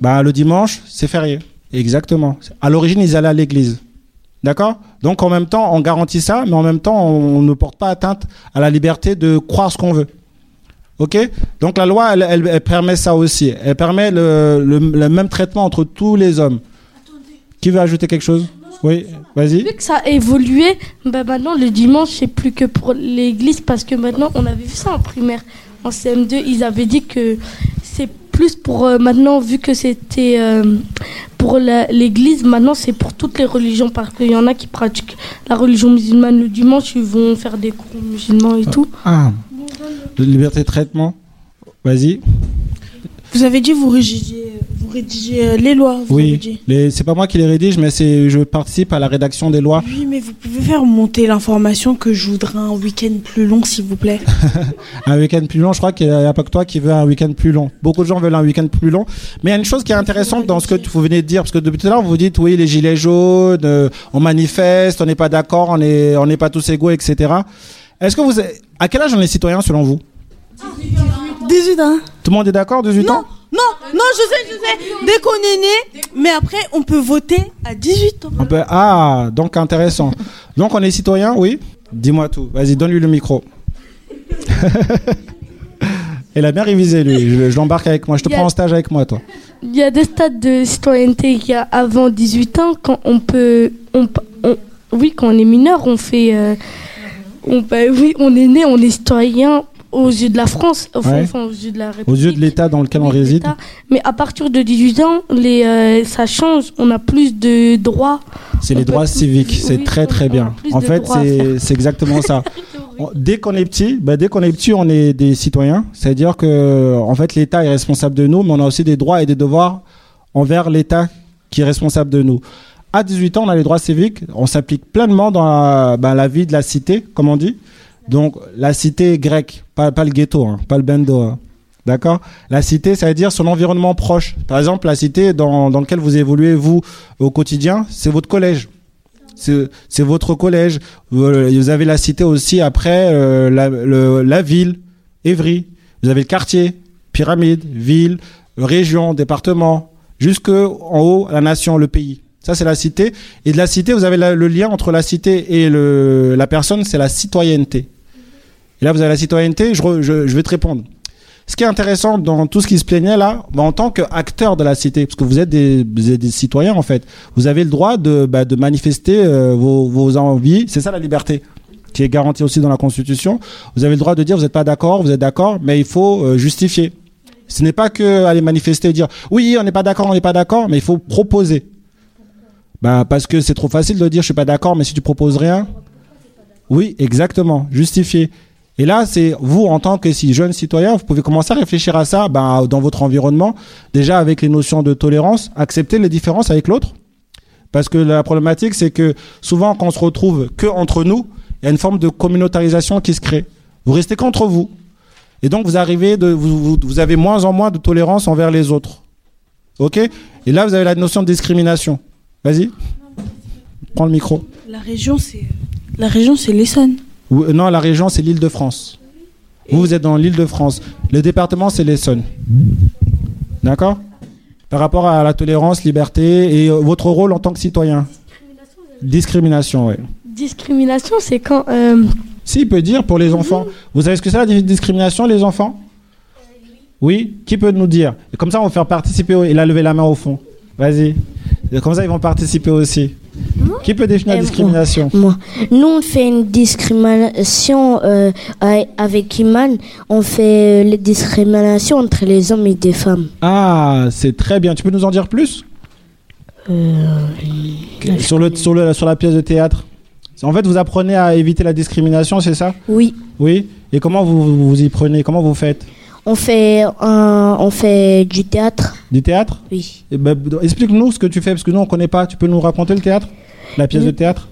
bah, le dimanche, c'est férié. Exactement. À l'origine, ils allaient à l'église. D'accord? Donc, en même temps, on garantit ça, mais en même temps, on ne porte pas atteinte à la liberté de croire ce qu'on veut. OK? Donc, la loi, elle, permet ça aussi. Elle permet le, le même traitement entre tous les hommes. Qui veut ajouter quelque chose? Oui, vas-y. Vu que ça a évolué, bah maintenant le dimanche c'est plus que pour l'église parce que maintenant on avait vu ça en primaire. En CM2, ils avaient dit que c'est plus pour euh, maintenant, vu que c'était euh, pour l'église, maintenant c'est pour toutes les religions parce qu'il y en a qui pratiquent la religion musulmane le dimanche, ils vont faire des cours musulmans et tout. Ah, de liberté de traitement Vas-y. Vous avez dit vous rédigez, vous rédigez euh, les lois. Vous oui, c'est pas moi qui les rédige, mais c'est je participe à la rédaction des lois. Oui, mais vous pouvez faire monter l'information que je voudrais un week-end plus long, s'il vous plaît. [laughs] un week-end plus long, je crois qu'il n'y a pas que toi qui veux un week-end plus long. Beaucoup de gens veulent un week-end plus long. Mais il y a une chose qui est intéressante dans ce que vous venez de dire, parce que depuis tout à l'heure, vous dites, oui, les gilets jaunes, euh, on manifeste, on n'est pas d'accord, on n'est on n'est pas tous égaux, etc. Est-ce que vous... À quel âge sont les citoyens selon vous? 18 ans. Tout le monde est d'accord, 18 ans? Non, non, je sais, je sais. Dès qu'on est né, mais après, on peut voter à 18 ans. ah, donc intéressant. donc on est citoyen, oui Dis-moi tout. Vas-y, donne-lui le micro. [laughs] Elle a bien révisé, lui. Je, l'embarque avec moi. Je te prends en stage avec moi, toi. Il y a des stades de citoyenneté il y a avant 18 ans, quand on peut. On, oui, quand on est mineur, on fait. Euh, on, bah oui, on est né, on est citoyen aux yeux de la France, enfin, aux yeux de la République. Aux yeux de l'État dans lequel on réside. Mais à partir de 18 ans, les, euh, ça change, on a plus de droits. C'est les droits civiques, c'est très très bien. En fait, c'est exactement ça. [laughs] Dès qu'on est petit, bah, dès qu'on est petit, on est des citoyens. C'est-à-dire que, en fait, l'État est responsable de nous, mais on a aussi des droits et des devoirs envers l'État qui est responsable de nous. À 18 ans, on a les droits civiques. On s'applique pleinement dans la, bah, la vie de la cité, comme on dit. Donc la cité grecque, pas, le ghetto, hein, pas le bendo. Hein. D'accord? La cité, ça veut dire son environnement proche. Par exemple, la cité dans, laquelle vous évoluez, vous, au quotidien, c'est votre collège. C'est votre collège. Vous avez la cité aussi après, euh, la, la ville, Évry. Vous avez le quartier, pyramide, ville, région, département, jusque en haut, la nation, le pays. Ça, c'est la cité. Et de la cité, vous avez le lien entre la cité et la personne, c'est la citoyenneté. Et là, vous avez la citoyenneté, je, je, vais te répondre. ce qui est intéressant dans tout ce qui se plaignait là, bah, en tant qu'acteur de la cité, parce que vous êtes des, vous êtes des citoyens en fait, vous avez le droit de, bah, de manifester euh, vos, vos envies. C'est ça la liberté qui est garantie aussi dans la Constitution. Vous avez le droit de dire vous n'êtes pas d'accord, vous êtes d'accord, mais il faut euh, justifier. Ce n'est pas que aller manifester et dire oui, on n'est pas d'accord, on n'est pas d'accord, mais il faut proposer. Bah, parce que c'est trop facile de dire je suis pas d'accord, mais si tu proposes rien. Oui, exactement, justifier. Et là, c'est vous, en tant que si jeune citoyen, vous pouvez commencer à réfléchir à ça bah, dans votre environnement, déjà avec les notions de tolérance, accepter les différences avec l'autre. Parce que la problématique, c'est que souvent, quand on se retrouve que entre nous, il y a une forme de communautarisation qui se crée. Vous restez qu'entre vous. Et donc, vous arrivez de, vous, vous avez moins en moins de tolérance envers les autres. OK? Et là, vous avez la notion de discrimination. Vas-y. Prends le micro. La région, c'est la région, c'est l'Essonne. Euh, Non, la région, c'est l'île de France. Vous, vous êtes dans l'île de France. Le département, c'est l'Essonne. D'accord? Par rapport à la tolérance, liberté et euh, votre rôle en tant que citoyen. Discrimination, oui. Discrimination, c'est quand. euh, Si, il peut dire pour les enfants. Vous savez ce que c'est la di- discrimination, les enfants? Oui Qui peut nous dire? Comme ça, on va faire participer. Il a levé la main au fond. Vas-y. Comme ça, ils vont participer aussi. Qui peut définir la Euh, discrimination? Moi. Nous, on fait une discrimination euh, avec Iman. On fait euh, les discriminations entre les hommes et des femmes. Ah, c'est très bien. Tu peux nous en dire plus? Sur, le, sur, le, sur la pièce de théâtre En fait, vous apprenez à éviter la discrimination, c'est ça? Oui. Oui Et comment vous, vous y prenez? Comment vous faites? On fait, un- on fait du théâtre. Du théâtre Oui. Eh ben, Explique-nous ce que tu fais, parce que nous, on ne connaît pas. Tu peux nous raconter le théâtre? La pièce de théâtre?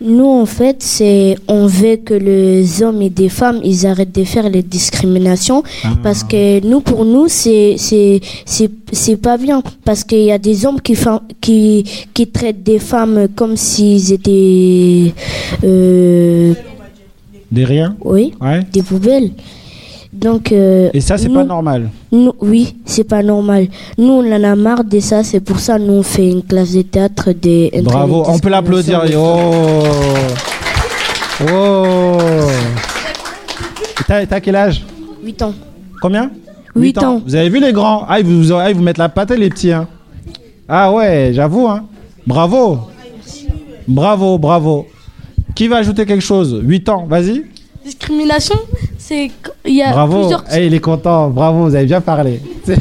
Nous, en fait, c'est on veut que les hommes et des femmes, ils arrêtent de faire les discriminations Ah. parce que nous, pour nous, c'est pas bien parce qu'il y a des hommes qui qui qui traitent des femmes comme s'ils étaient euh, Des riens? Oui Ouais. des poubelles. Donc euh, Et ça, c'est pas normal. nous, oui, c'est pas normal. Nous, on en a marre de ça. C'est pour ça, nous, on fait une classe de théâtre des. Bravo, on peut l'applaudir. Oh Oh T'as quel âge? 8 ans. Combien? Huit Huit ans. Vous avez vu les grands? Ah, ils vous, ah, ils vous mettent la pâte les petits. Hein. Ah ouais, j'avoue. Hein. Bravo. Bravo, bravo. Qui va ajouter quelque chose? 8 ans, vas-y. discrimination, c'est. qu- Il y a Bravo. plusieurs. Eh, il est content. Bravo, vous avez bien parlé. [laughs]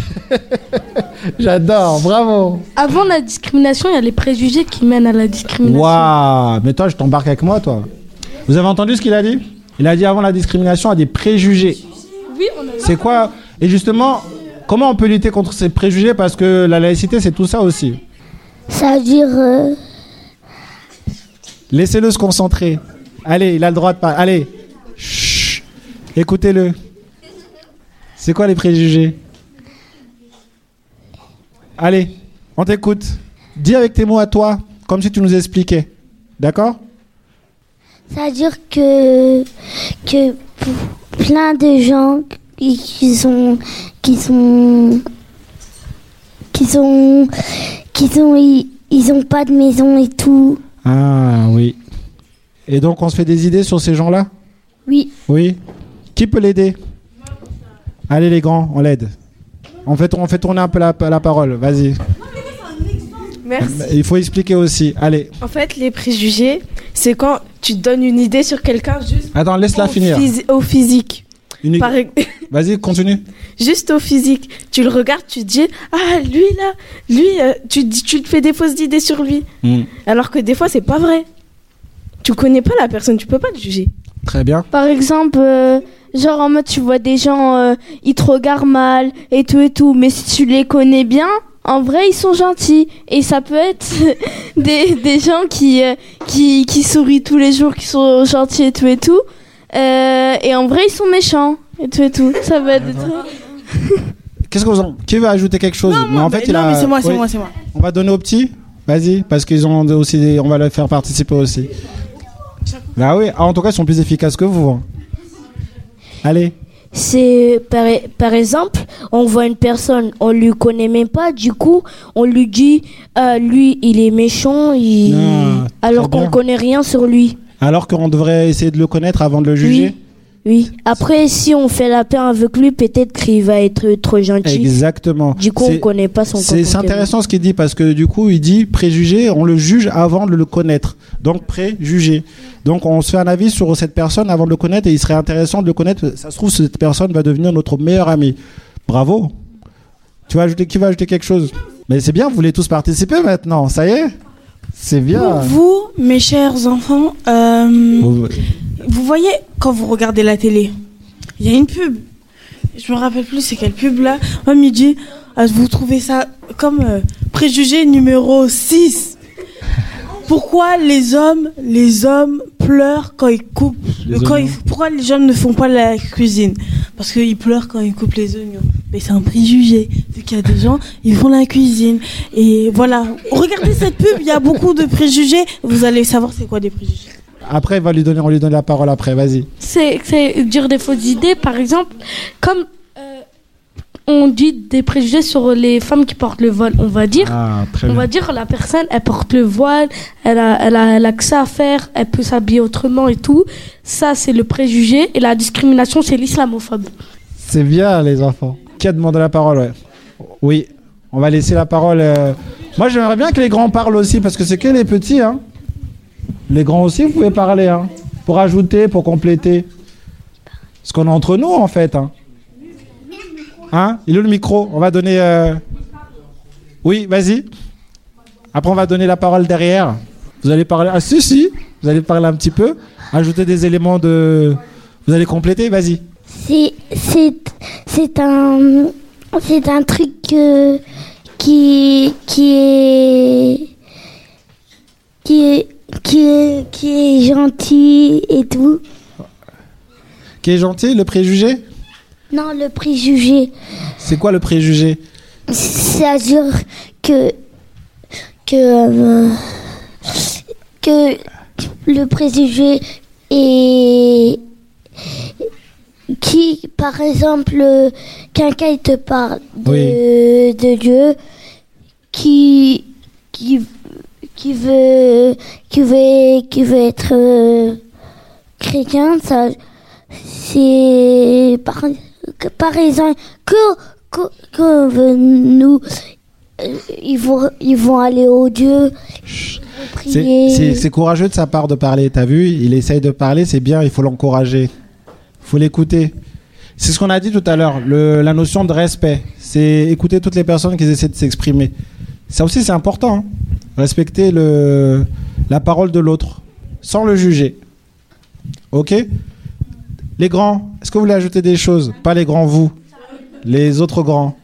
J'adore, bravo. Avant la discrimination, il y a les préjugés qui mènent à la discrimination. Waouh, mais toi, je t'embarque avec moi, toi. Vous avez entendu ce qu'il a dit? Il a dit avant la discrimination, il y a des préjugés. Oui, on a. C'est quoi? Et justement, comment on peut lutter contre ces préjugés? Parce que la laïcité, c'est tout ça aussi. Ça veut dire. euh, Laissez-le se concentrer. Allez, il a le droit de parler. Allez. Écoutez-le. C'est quoi les préjugés? Allez, on t'écoute. Dis avec tes mots à toi, comme si tu nous expliquais. D'accord? Ça veut dire que, que plein de gens qui, qui sont qui sont qui sont qui sont ils, ils ont pas de maison et tout. Ah oui. Et donc on se fait des idées sur ces gens-là? Oui. Oui? Qui peut l'aider? Allez les grands, on l'aide. On fait, on fait tourner un peu la, la parole. Vas-y. Merci. Il faut expliquer aussi. Allez. En fait, les préjugés, c'est quand tu donnes une idée sur quelqu'un juste Attends, laisse-la au, finir. phys- au physique. Une- Par ex- [laughs] Vas-y, continue. juste au physique. Tu le regardes, tu te dis Ah, lui là, lui, euh, tu, te fais des fausses idées sur lui. Hmm. Alors que des fois, c'est pas vrai. Tu connais pas la personne, tu peux pas le juger. Très bien. Par exemple, euh, genre en mode tu vois des gens, euh, ils te regardent mal et tout et tout, mais si tu les connais bien, en vrai ils sont gentils. Et ça peut être [laughs] des, des gens qui, euh, qui, qui sourient tous les jours, qui sont gentils et tout et tout. Euh, et en vrai ils sont méchants et tout et tout. Ça va être des trucs. [laughs] Qu'est-ce que vous en... Qui veut ajouter quelque chose? Mais en fait, il non, a. mais c'est moi, c'est Oui. moi, c'est moi. On va donner aux petits? Vas-y, parce qu'ils ont aussi. des- On va les faire participer aussi. Bah oui. Ah, en tout cas, ils sont plus efficaces que vous. hein. Allez. C'est par, par exemple, on voit une personne, on lui connaît même pas, du coup, on lui dit, ah, lui, il est méchant, il... Ah, alors qu'on bien. connaît rien sur lui. Alors qu'on devrait essayer de le connaître avant de le juger? Oui. Après, si on fait la paix avec lui, peut-être qu'il va être trop gentil. Exactement. Du coup, on C'est- connaît pas son C'est c'est comportement. intéressant ce qu'il dit parce que du coup, il dit préjugé, on le juge avant de le connaître. Donc préjugé. Donc on se fait un avis sur cette personne avant de le connaître et il serait intéressant de le connaître. Ça se trouve, cette personne va devenir notre meilleur ami. Bravo. Tu vas ajouter, qui va ajouter quelque chose? Mais c'est bien, vous voulez tous participer maintenant. Ça y est C'est bien. Pour vous, mes chers enfants, euh, Vous- vous voyez quand vous regardez la télé, il y a une pub. Je me rappelle plus c'est quelle pub là. Moi, midi, ah, vous trouvez ça comme euh, préjugé numéro 6. Pourquoi les hommes, les hommes pleurent quand ils coupent Les quand oignons. ils- Pourquoi les hommes ne font pas la cuisine? Parce qu'ils pleurent quand ils coupent les oignons. Mais c'est un préjugé. Vu qu'il y a des gens, ils font la cuisine. Et voilà. Regardez cette pub, il y a beaucoup de préjugés. Vous allez savoir c'est quoi des préjugés. Après, il va lui donner, on lui donne la parole après. Vas-y. C'est dire des fausses idées, par exemple, comme euh, on dit des préjugés sur les femmes qui portent le voile, on va dire. Ah, On bien. va dire la personne, elle porte le voile, elle a, elle a, elle a que ça à faire, elle peut s'habiller autrement et tout. Ça, c'est le préjugé. Et la discrimination, c'est l'islamophobe. C'est bien, les enfants. Qui a demandé la parole ouais. Oui, on va laisser la parole. euh, Moi, j'aimerais bien que les grands parlent aussi, parce que c'est que les petits. Hein. Les grands aussi, vous pouvez parler. Hein. Pour ajouter, pour compléter. Ce qu'on est entre nous, en fait. Hein. Hein? Il est où le micro? On va donner. euh, Oui, vas-y. Après, on va donner la parole derrière. Vous allez parler. Ah, si, si. Vous allez parler un petit peu. Ajouter des éléments de. Vous allez compléter Vas-y. C'est un c'est un truc qui qui est qui est qui est gentil et tout. Qui est gentil, le préjugé? Non, le préjugé, C'est quoi le préjugé? C'est-à-dire que que euh, que le préjugé est qui, par exemple, quelqu'un il te parle de, de Dieu, qui, qui, qui veut, qui veut, qui veut être euh, chrétien, ça, c'est par, par exemple que, que, que nous, euh, ils vont, ils vont aller au Dieu, C'est- courageux de sa part de parler, t'as vu? Il essaye de parler, c'est bien, il faut l'encourager. Il faut l'écouter. C'est ce qu'on a dit tout à l'heure, la notion de respect. C'est écouter toutes les personnes qui essaient de s'exprimer. Ça aussi, c'est important. hein. Respecter le, la parole de l'autre, sans le juger. Ok? Les grands, est-ce que vous voulez ajouter des choses? Pas les grands, vous. Les autres grands.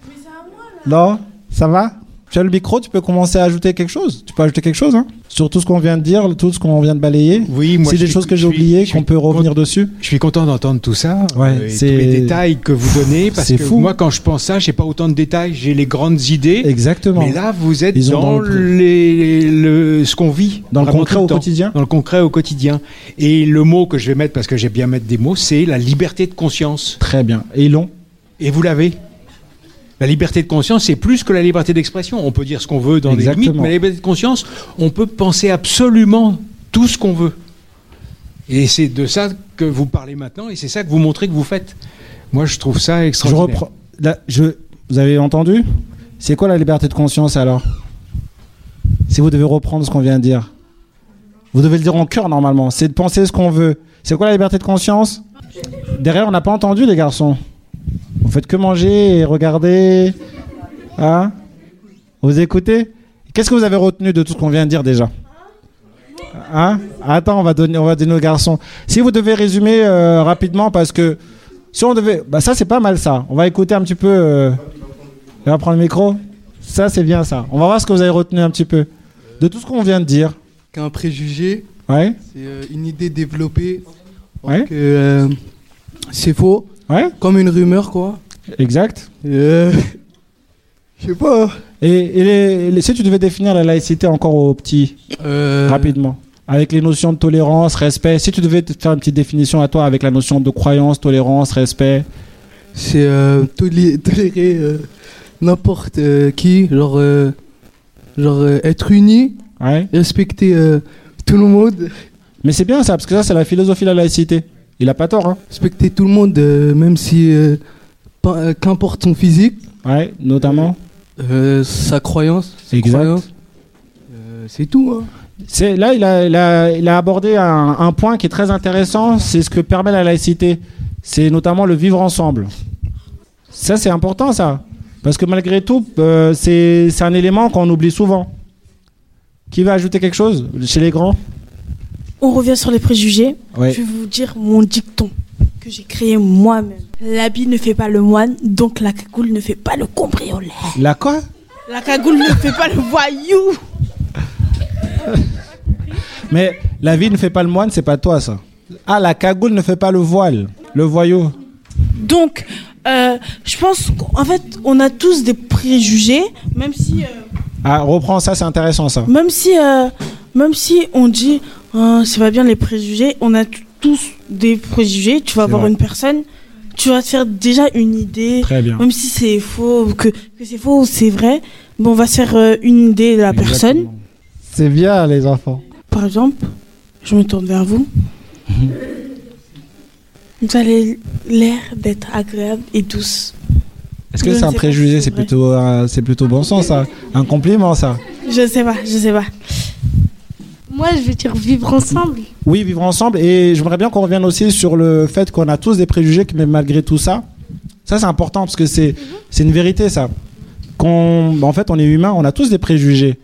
Non? Ça va? Tu as le micro, tu peux commencer à ajouter quelque chose. Tu peux ajouter quelque chose, hein Sur tout ce qu'on vient de dire, tout ce qu'on vient de balayer. Oui, moi C'est des suis- choses que j'ai oubliées, qu'on peut revenir dessus. Je suis content d'entendre tout ça. Ouais, euh, et c'est- tous les détails que vous donnez parce c'est que fou. moi quand je pense ça, j'ai pas autant de détails, j'ai les grandes idées. Exactement. Mais là, vous êtes Ils dans, dans le- les, le, ce qu'on vit. Dans le concret au quotidien Dans le concret au quotidien. Et le mot que je vais mettre, parce que j'aime bien mettre des mots, c'est la liberté de conscience. Très bien. Et l'ont Et vous l'avez? La liberté de conscience, c'est plus que la liberté d'expression. On peut dire ce qu'on veut dans des Exactement. limites, mais la liberté de conscience, on peut penser absolument tout ce qu'on veut. Et c'est de ça que vous parlez maintenant, et c'est ça que vous montrez que vous faites. Moi, je trouve ça Je extraordinaire. reprends. Là, je... Vous avez entendu? C'est quoi la liberté de conscience alors? Si vous devez reprendre ce qu'on vient de dire. Vous devez le dire en cœur normalement. C'est de penser ce qu'on veut. C'est quoi la liberté de conscience? Derrière, on n'a pas entendu les garçons. Vous faites que manger et regarder. Hein? Vous écoutez? Qu'est-ce que vous avez retenu de tout ce qu'on vient de dire déjà? Hein? Attends, on va donner, on va donner aux garçons. Si vous devez résumer euh, rapidement, parce que si on devait, bah ça c'est pas mal ça. On va écouter un petit peu. Euh... On va prendre le micro. Ça c'est bien ça. On va voir ce que vous avez retenu un petit peu de tout ce qu'on vient de dire. qu'un préjugé, Ouais. c'est euh, une idée développée Ouais. c'est faux, Ouais. comme une rumeur quoi. Exact. Euh, [laughs] Je sais pas. Et, et les- les- si tu devais définir la laïcité encore aux petits, Euh, rapidement, avec les notions de tolérance, respect, si tu devais te faire une petite définition à toi avec la notion de croyance, tolérance, respect. C'est euh, tolé- [laughs] tolérer euh, n'importe euh, qui, genre, genre être uni, Ouais. respecter tout le monde. Mais c'est bien ça, parce que ça c'est la philosophie de la laïcité. Il a pas tort, hein. Respecter tout le monde, euh, même si. euh, pas- euh, Qu'importe son physique, Ouais, notamment. euh, sa croyance. ses Exact. croyances. Euh, c'est tout. Hein. C'est là, il a, il a, il a abordé un, un point qui est très intéressant. C'est ce que permet la laïcité. C'est notamment le vivre ensemble. Ça, c'est important, ça, parce que malgré tout, euh, c'est c'est un élément qu'on oublie souvent. Qui va ajouter quelque chose chez les grands? On revient sur les préjugés. Je vais vous dire mon dicton que j'ai créé moi-même. L'habit ne fait pas le moine, donc la cagoule ne fait pas le cambrioleur. La quoi? La cagoule ne fait pas le voyou. Mais la vie ne fait pas le moine, c'est pas toi, ça. Ah, la cagoule ne fait pas le voile, le voyou. Donc, euh, je pense qu'en fait, on a tous des préjugés, même si, euh, Ah, reprends ça, c'est intéressant, ça. même si, euh, même si on dit, Ah, c'est pas bien les préjugés, on a tous des préjugés. Tu vas voir vrai. une personne, tu vas te faire déjà une idée, Très bien. même si c'est faux, que, que c'est faux ou c'est vrai. Bon, on va se faire euh, une idée de la personne. C'est bien, les enfants. Par exemple, je me tourne vers vous. [laughs] Vous avez l'air d'être agréable et douce. Est-ce que c'est un préjugé si C'est plutôt, euh, c'est plutôt bon sens, ça? Un compliment, ça? Je sais pas, je sais pas. Moi, je vais dire vivre ensemble. Oui, vivre ensemble. Et j'aimerais bien qu'on revienne aussi sur le fait qu'on a tous des préjugés, mais malgré tout ça, ça c'est important parce que c'est une vérité, ça. Qu'on, en fait, on est humain, on a tous des préjugés.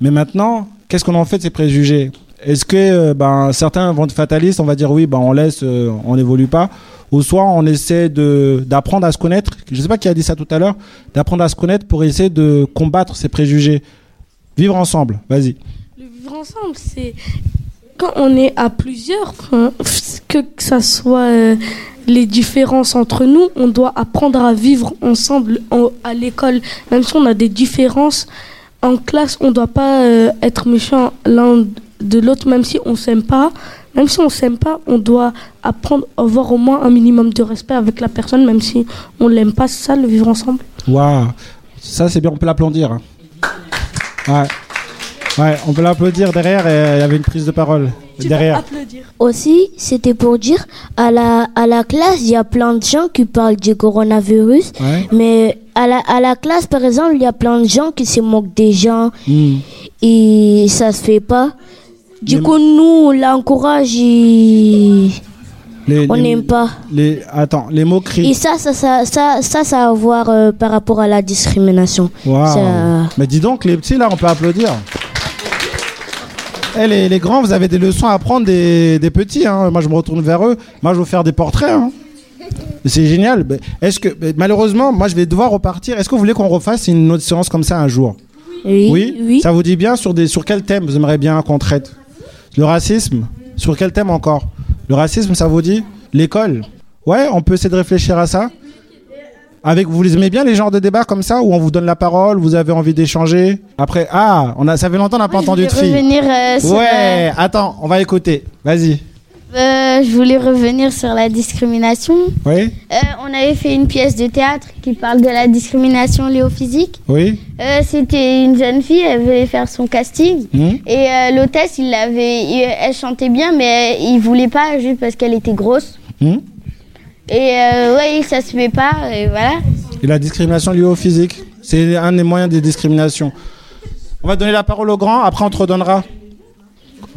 Mais maintenant, qu'est-ce qu'on en fait de ces préjugés? Est-ce que euh, ben, certains vont être fatalistes, on va dire oui, ben, on laisse, euh, on n'évolue pas ou soit on essaie de d'apprendre à se connaître. Je sais pas qui a dit ça tout à l'heure, d'apprendre à se connaître pour essayer de combattre ces préjugés. Vivre ensemble, vas-y. Ensemble, c'est quand on est à plusieurs, que, que ça soit euh, les différences entre nous, on doit apprendre à vivre ensemble en- à l'école. Même si on a des différences en classe, on doit pas euh, être méchant l'un de l'autre, même si on s'aime pas. Même si on s'aime pas, on doit apprendre à avoir au moins un minimum de respect avec la personne, même si on l'aime pas. C'est ça le vivre ensemble. Waouh, ça c'est bien, on peut l'applaudir. hein. Ouais, on peut l'applaudir derrière et il y avait une prise de parole derrière. Applaudir. Aussi, c'était pour dire, à la, à la classe, il y a plein de gens qui parlent du coronavirus. Ouais. Mais à la, à la classe, par exemple, il y a plein de gens qui se moquent des gens Hmm. et ça se fait pas. Du coup, nous, on l'encourage et Les- on n'aime pas. Les, attends, les moqueries. Et ça, ça, ça, ça, ça, ça a à voir euh, par rapport à la discrimination. Ça- Mais dis donc, les petits là, on peut applaudir. Eh, les, les grands, vous avez des leçons à apprendre des, des petits. hein. Moi, je me retourne vers eux. Moi, je vais vous faire des portraits. hein. C'est génial. Est-ce que, malheureusement, moi, je vais devoir repartir. Est-ce que vous voulez qu'on refasse une autre séance comme ça un jour? Oui, oui. Ça vous dit bien sur, des, sur quel thème vous aimeriez bien qu'on traite? Le racisme? Sur quel thème encore? Le racisme, ça vous dit? L'école? Ouais, on peut essayer de réfléchir à ça. Avec vous les aimez bien les genres de débats comme ça où on vous donne la parole, vous avez envie d'échanger. Après, ah, on a, ça fait longtemps qu'on n'a pas entendu de voulais filles. revenir, euh, sur, Ouais, attends, on va écouter. Vas-y. Euh, je voulais revenir sur la discrimination. Oui, Euh, on avait fait une pièce de théâtre qui parle de la discrimination liée au physique. oui. Euh, C'était une jeune fille, elle voulait faire son casting. Hmm. Et euh, l'hôtesse, il l'avait, elle chantait bien, mais il voulait pas juste parce qu'elle était grosse. Hmm. Et euh, ouais, ça se fait pas, et voilà. Et la discrimination liée au physique, c'est un des moyens de discrimination. On va donner la parole aux grands, après on te redonnera.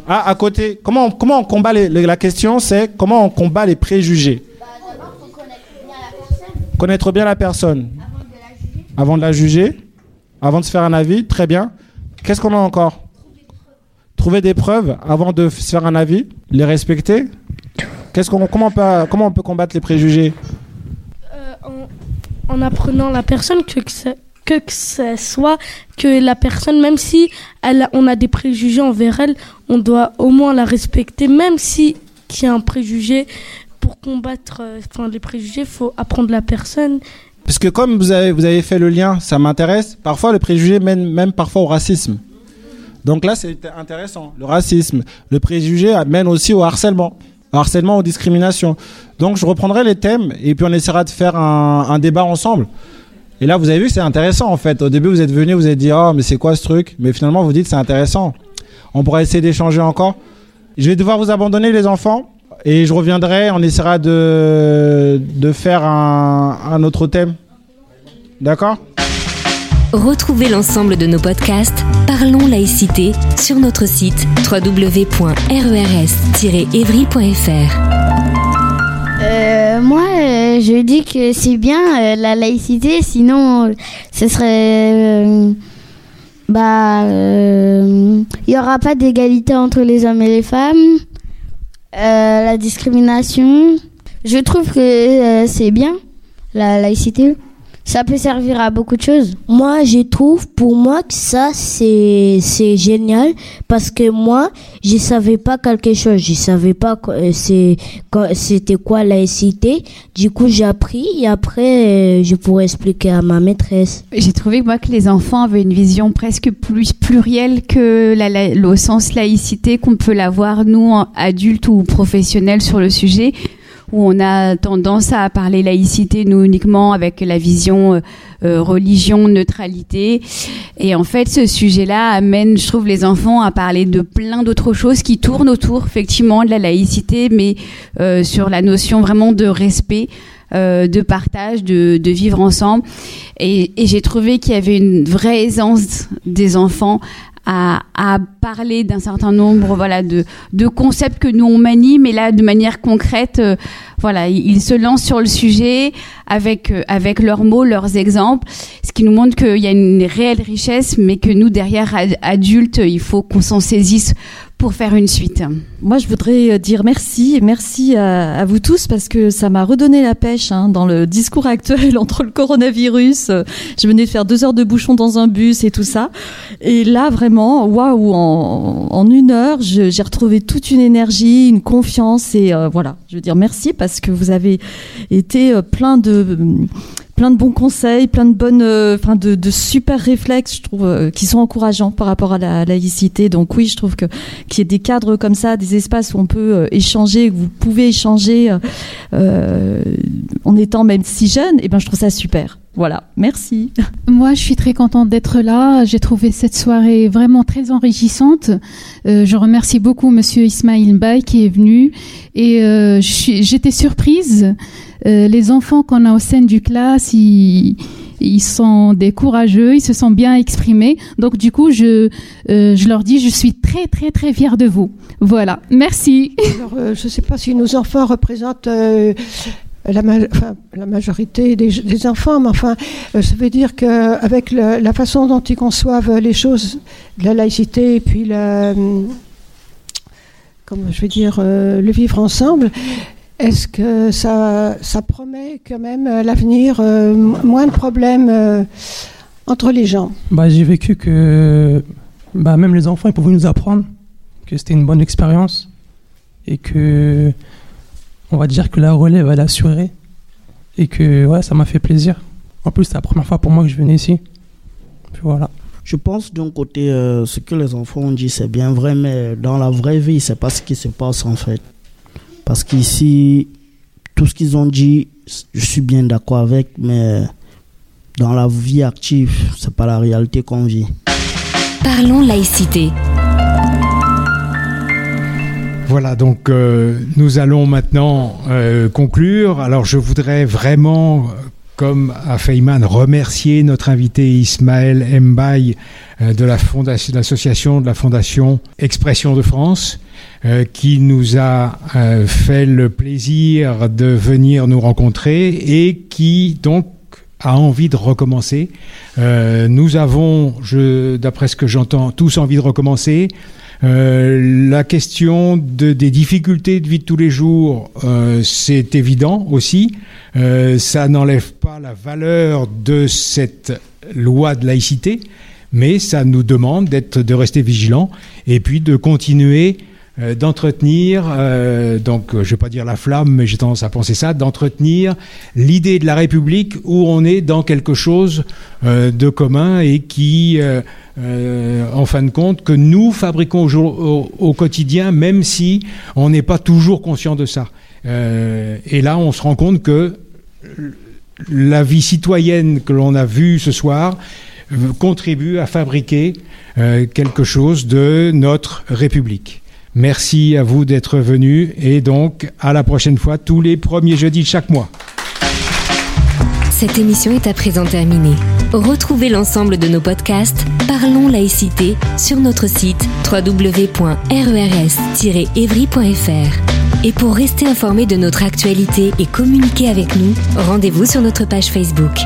Ah, à côté, comment on, comment on combat les, la question, c'est comment on combat les préjugés? Connaître bien la personne. Avant de la juger. Avant de se faire un avis, très bien. Qu'est-ce qu'on a encore? Trouver des preuves avant de se faire un avis, les respecter? Qu'est-ce qu'on, comment, on peut, comment on peut combattre les préjugés Euh, en, en apprenant la personne que que que que ça soit que la personne même si elle on a des préjugés envers elle on doit au moins la respecter même si qu'il y a un préjugé pour combattre euh, enfin les préjugés faut apprendre la personne Parce que comme vous avez, vous avez fait le lien, ça m'intéresse. Parfois, le préjugé mène même parfois au racisme. Donc là, c'est intéressant. Le racisme, le préjugé mène aussi au harcèlement. Harcèlement, aux discriminations. Donc je reprendrai les thèmes et puis on essaiera de faire un, un débat ensemble. Et là, vous avez vu, c'est intéressant en fait. Au début, vous êtes venu, vous avez dit, oh, mais c'est quoi ce truc? Mais finalement, vous dites, c'est intéressant. On pourra essayer d'échanger encore. Je vais devoir vous abandonner, les enfants. et je reviendrai. On essaiera de, de faire un, un autre thème. D'accord? Retrouvez l'ensemble de nos podcasts Parlons laïcité sur notre site www.rers-evry.fr. Euh, moi, euh, je dis que c'est bien euh, la laïcité, sinon ce serait. bah. Il n'y aura pas d'égalité entre les hommes et les femmes. La discrimination. Je trouve que c'est bien, la laïcité. Ça peut servir à beaucoup de choses. Moi, je trouve pour moi que ça c'est c'est génial parce que moi, je savais pas quelque chose, je savais pas euh, c'est c'était quoi laïcité. Du coup, j'ai appris et après euh, je pourrais expliquer à ma maîtresse. J'ai trouvé moi que les enfants avaient une vision presque plus plurielle que la, la- le sens laïcité qu'on peut l'avoir nous adultes ou professionnels sur le sujet où on a tendance à parler laïcité nous uniquement avec la vision euh, euh, religion neutralité et en fait ce sujet-là amène je trouve les enfants à parler de plein d'autres choses qui tournent autour effectivement de la laïcité mais euh, sur la notion vraiment de respect euh, de partage, de, de vivre ensemble. Et, et j'ai trouvé qu'il y avait une vraie aisance des enfants à, à parler d'un certain nombre voilà, de, de concepts que nous on manie, mais là de manière concrète, euh, voilà, ils se lancent sur le sujet avec, euh, avec leurs mots, leurs exemples, ce qui nous montre qu'il y a une réelle richesse, mais que nous, derrière ad- adultes, il faut qu'on s'en saisisse pour faire une suite. Moi, je voudrais euh, dire merci merci à, vous tous parce que ça m'a redonné la pêche hein, dans le discours actuel [laughs] entre le coronavirus. euh, Je venais de faire deux heures de bouchon dans un bus et tout ça. Et là, vraiment, waouh, en, une heure, j'ai retrouvé toute une énergie, une confiance et voilà. Je veux dire merci parce que vous avez été euh, plein de plein de bons conseils, plein de bonnes, euh, enfin de, super réflexes, je trouve, euh, qui sont encourageants par rapport à la laïcité. Donc oui, je trouve que qu'il y ait des cadres comme ça, des espaces où on peut euh, échanger, où vous pouvez échanger euh, euh, en étant même si jeune, et ben je trouve ça super. Voilà, merci. Moi, je suis très contente d'être là. J'ai trouvé cette soirée vraiment très enrichissante. Euh, je remercie beaucoup Monsieur Ismail Mbaye qui est venu et euh, j'étais surprise. Euh, les enfants qu'on a au sein du classe, ils, ils sont des courageux, ils se sont bien exprimés. Donc du coup, je euh, je leur dis, je suis très très très fière de vous. Voilà, merci. Alors, euh, je ne sais pas si nos enfants représentent euh, la, majorité des, enfants, mais enfin, euh, ça veut dire qu'avec la façon dont ils conçoivent les choses, la laïcité et puis la, comment je vais dire, euh, le vivre ensemble, est-ce que ça, ça promet quand même l'avenir euh, moins de problèmes euh, entre les gens? Bah, j'ai vécu que bah, même les enfants ils pouvaient nous apprendre que c'était une bonne expérience et que on va dire que la relève elle est assurée et que ouais, ça m'a fait plaisir. En plus, c'est la première fois pour moi que je venais ici. Puis voilà. Je pense d'un côté, euh, ce que les enfants ont dit, c'est bien vrai, mais dans la vraie vie, c'est pas ce qui se passe en fait. Parce qu'ici, tout ce qu'ils ont dit, je suis bien d'accord avec, mais dans la vie active, c'est pas la réalité qu'on vit. Parlons laïcité. Voilà, donc euh, nous allons maintenant euh, conclure. Alors je voudrais vraiment, comme à Feynman, remercier notre invité Ismaël Mbaye euh, de l'association de la Fondation Expression de France, qui nous a fait le plaisir de venir nous rencontrer et qui donc a envie de recommencer. Euh, nous avons, d'après ce que j'entends, tous envie de recommencer. Euh, la question de, des difficultés de vie de tous les jours, euh, c'est évident aussi. Ça n'enlève pas la valeur de cette loi de laïcité, mais ça nous demande d'être, de rester vigilants et puis de continuer euh, d'entretenir, euh, donc euh, je vais pas dire la flamme, mais j'ai tendance à penser ça, d'entretenir l'idée de la République où on est dans quelque chose de commun et qui, en fin de compte, que nous fabriquons au, quotidien, même si on n'est pas toujours conscient de ça. Et là, on se rend compte que la vie citoyenne que l'on a vue ce soir contribue à fabriquer quelque chose de notre République. Merci à vous d'être venus et donc à la prochaine fois tous les premiers jeudis de chaque mois. Cette émission est à présent terminée. Retrouvez l'ensemble de nos podcasts Parlons laïcité sur notre site www.rers-evry.fr. Et pour rester informé de notre actualité et communiquer avec nous, rendez-vous sur notre page Facebook.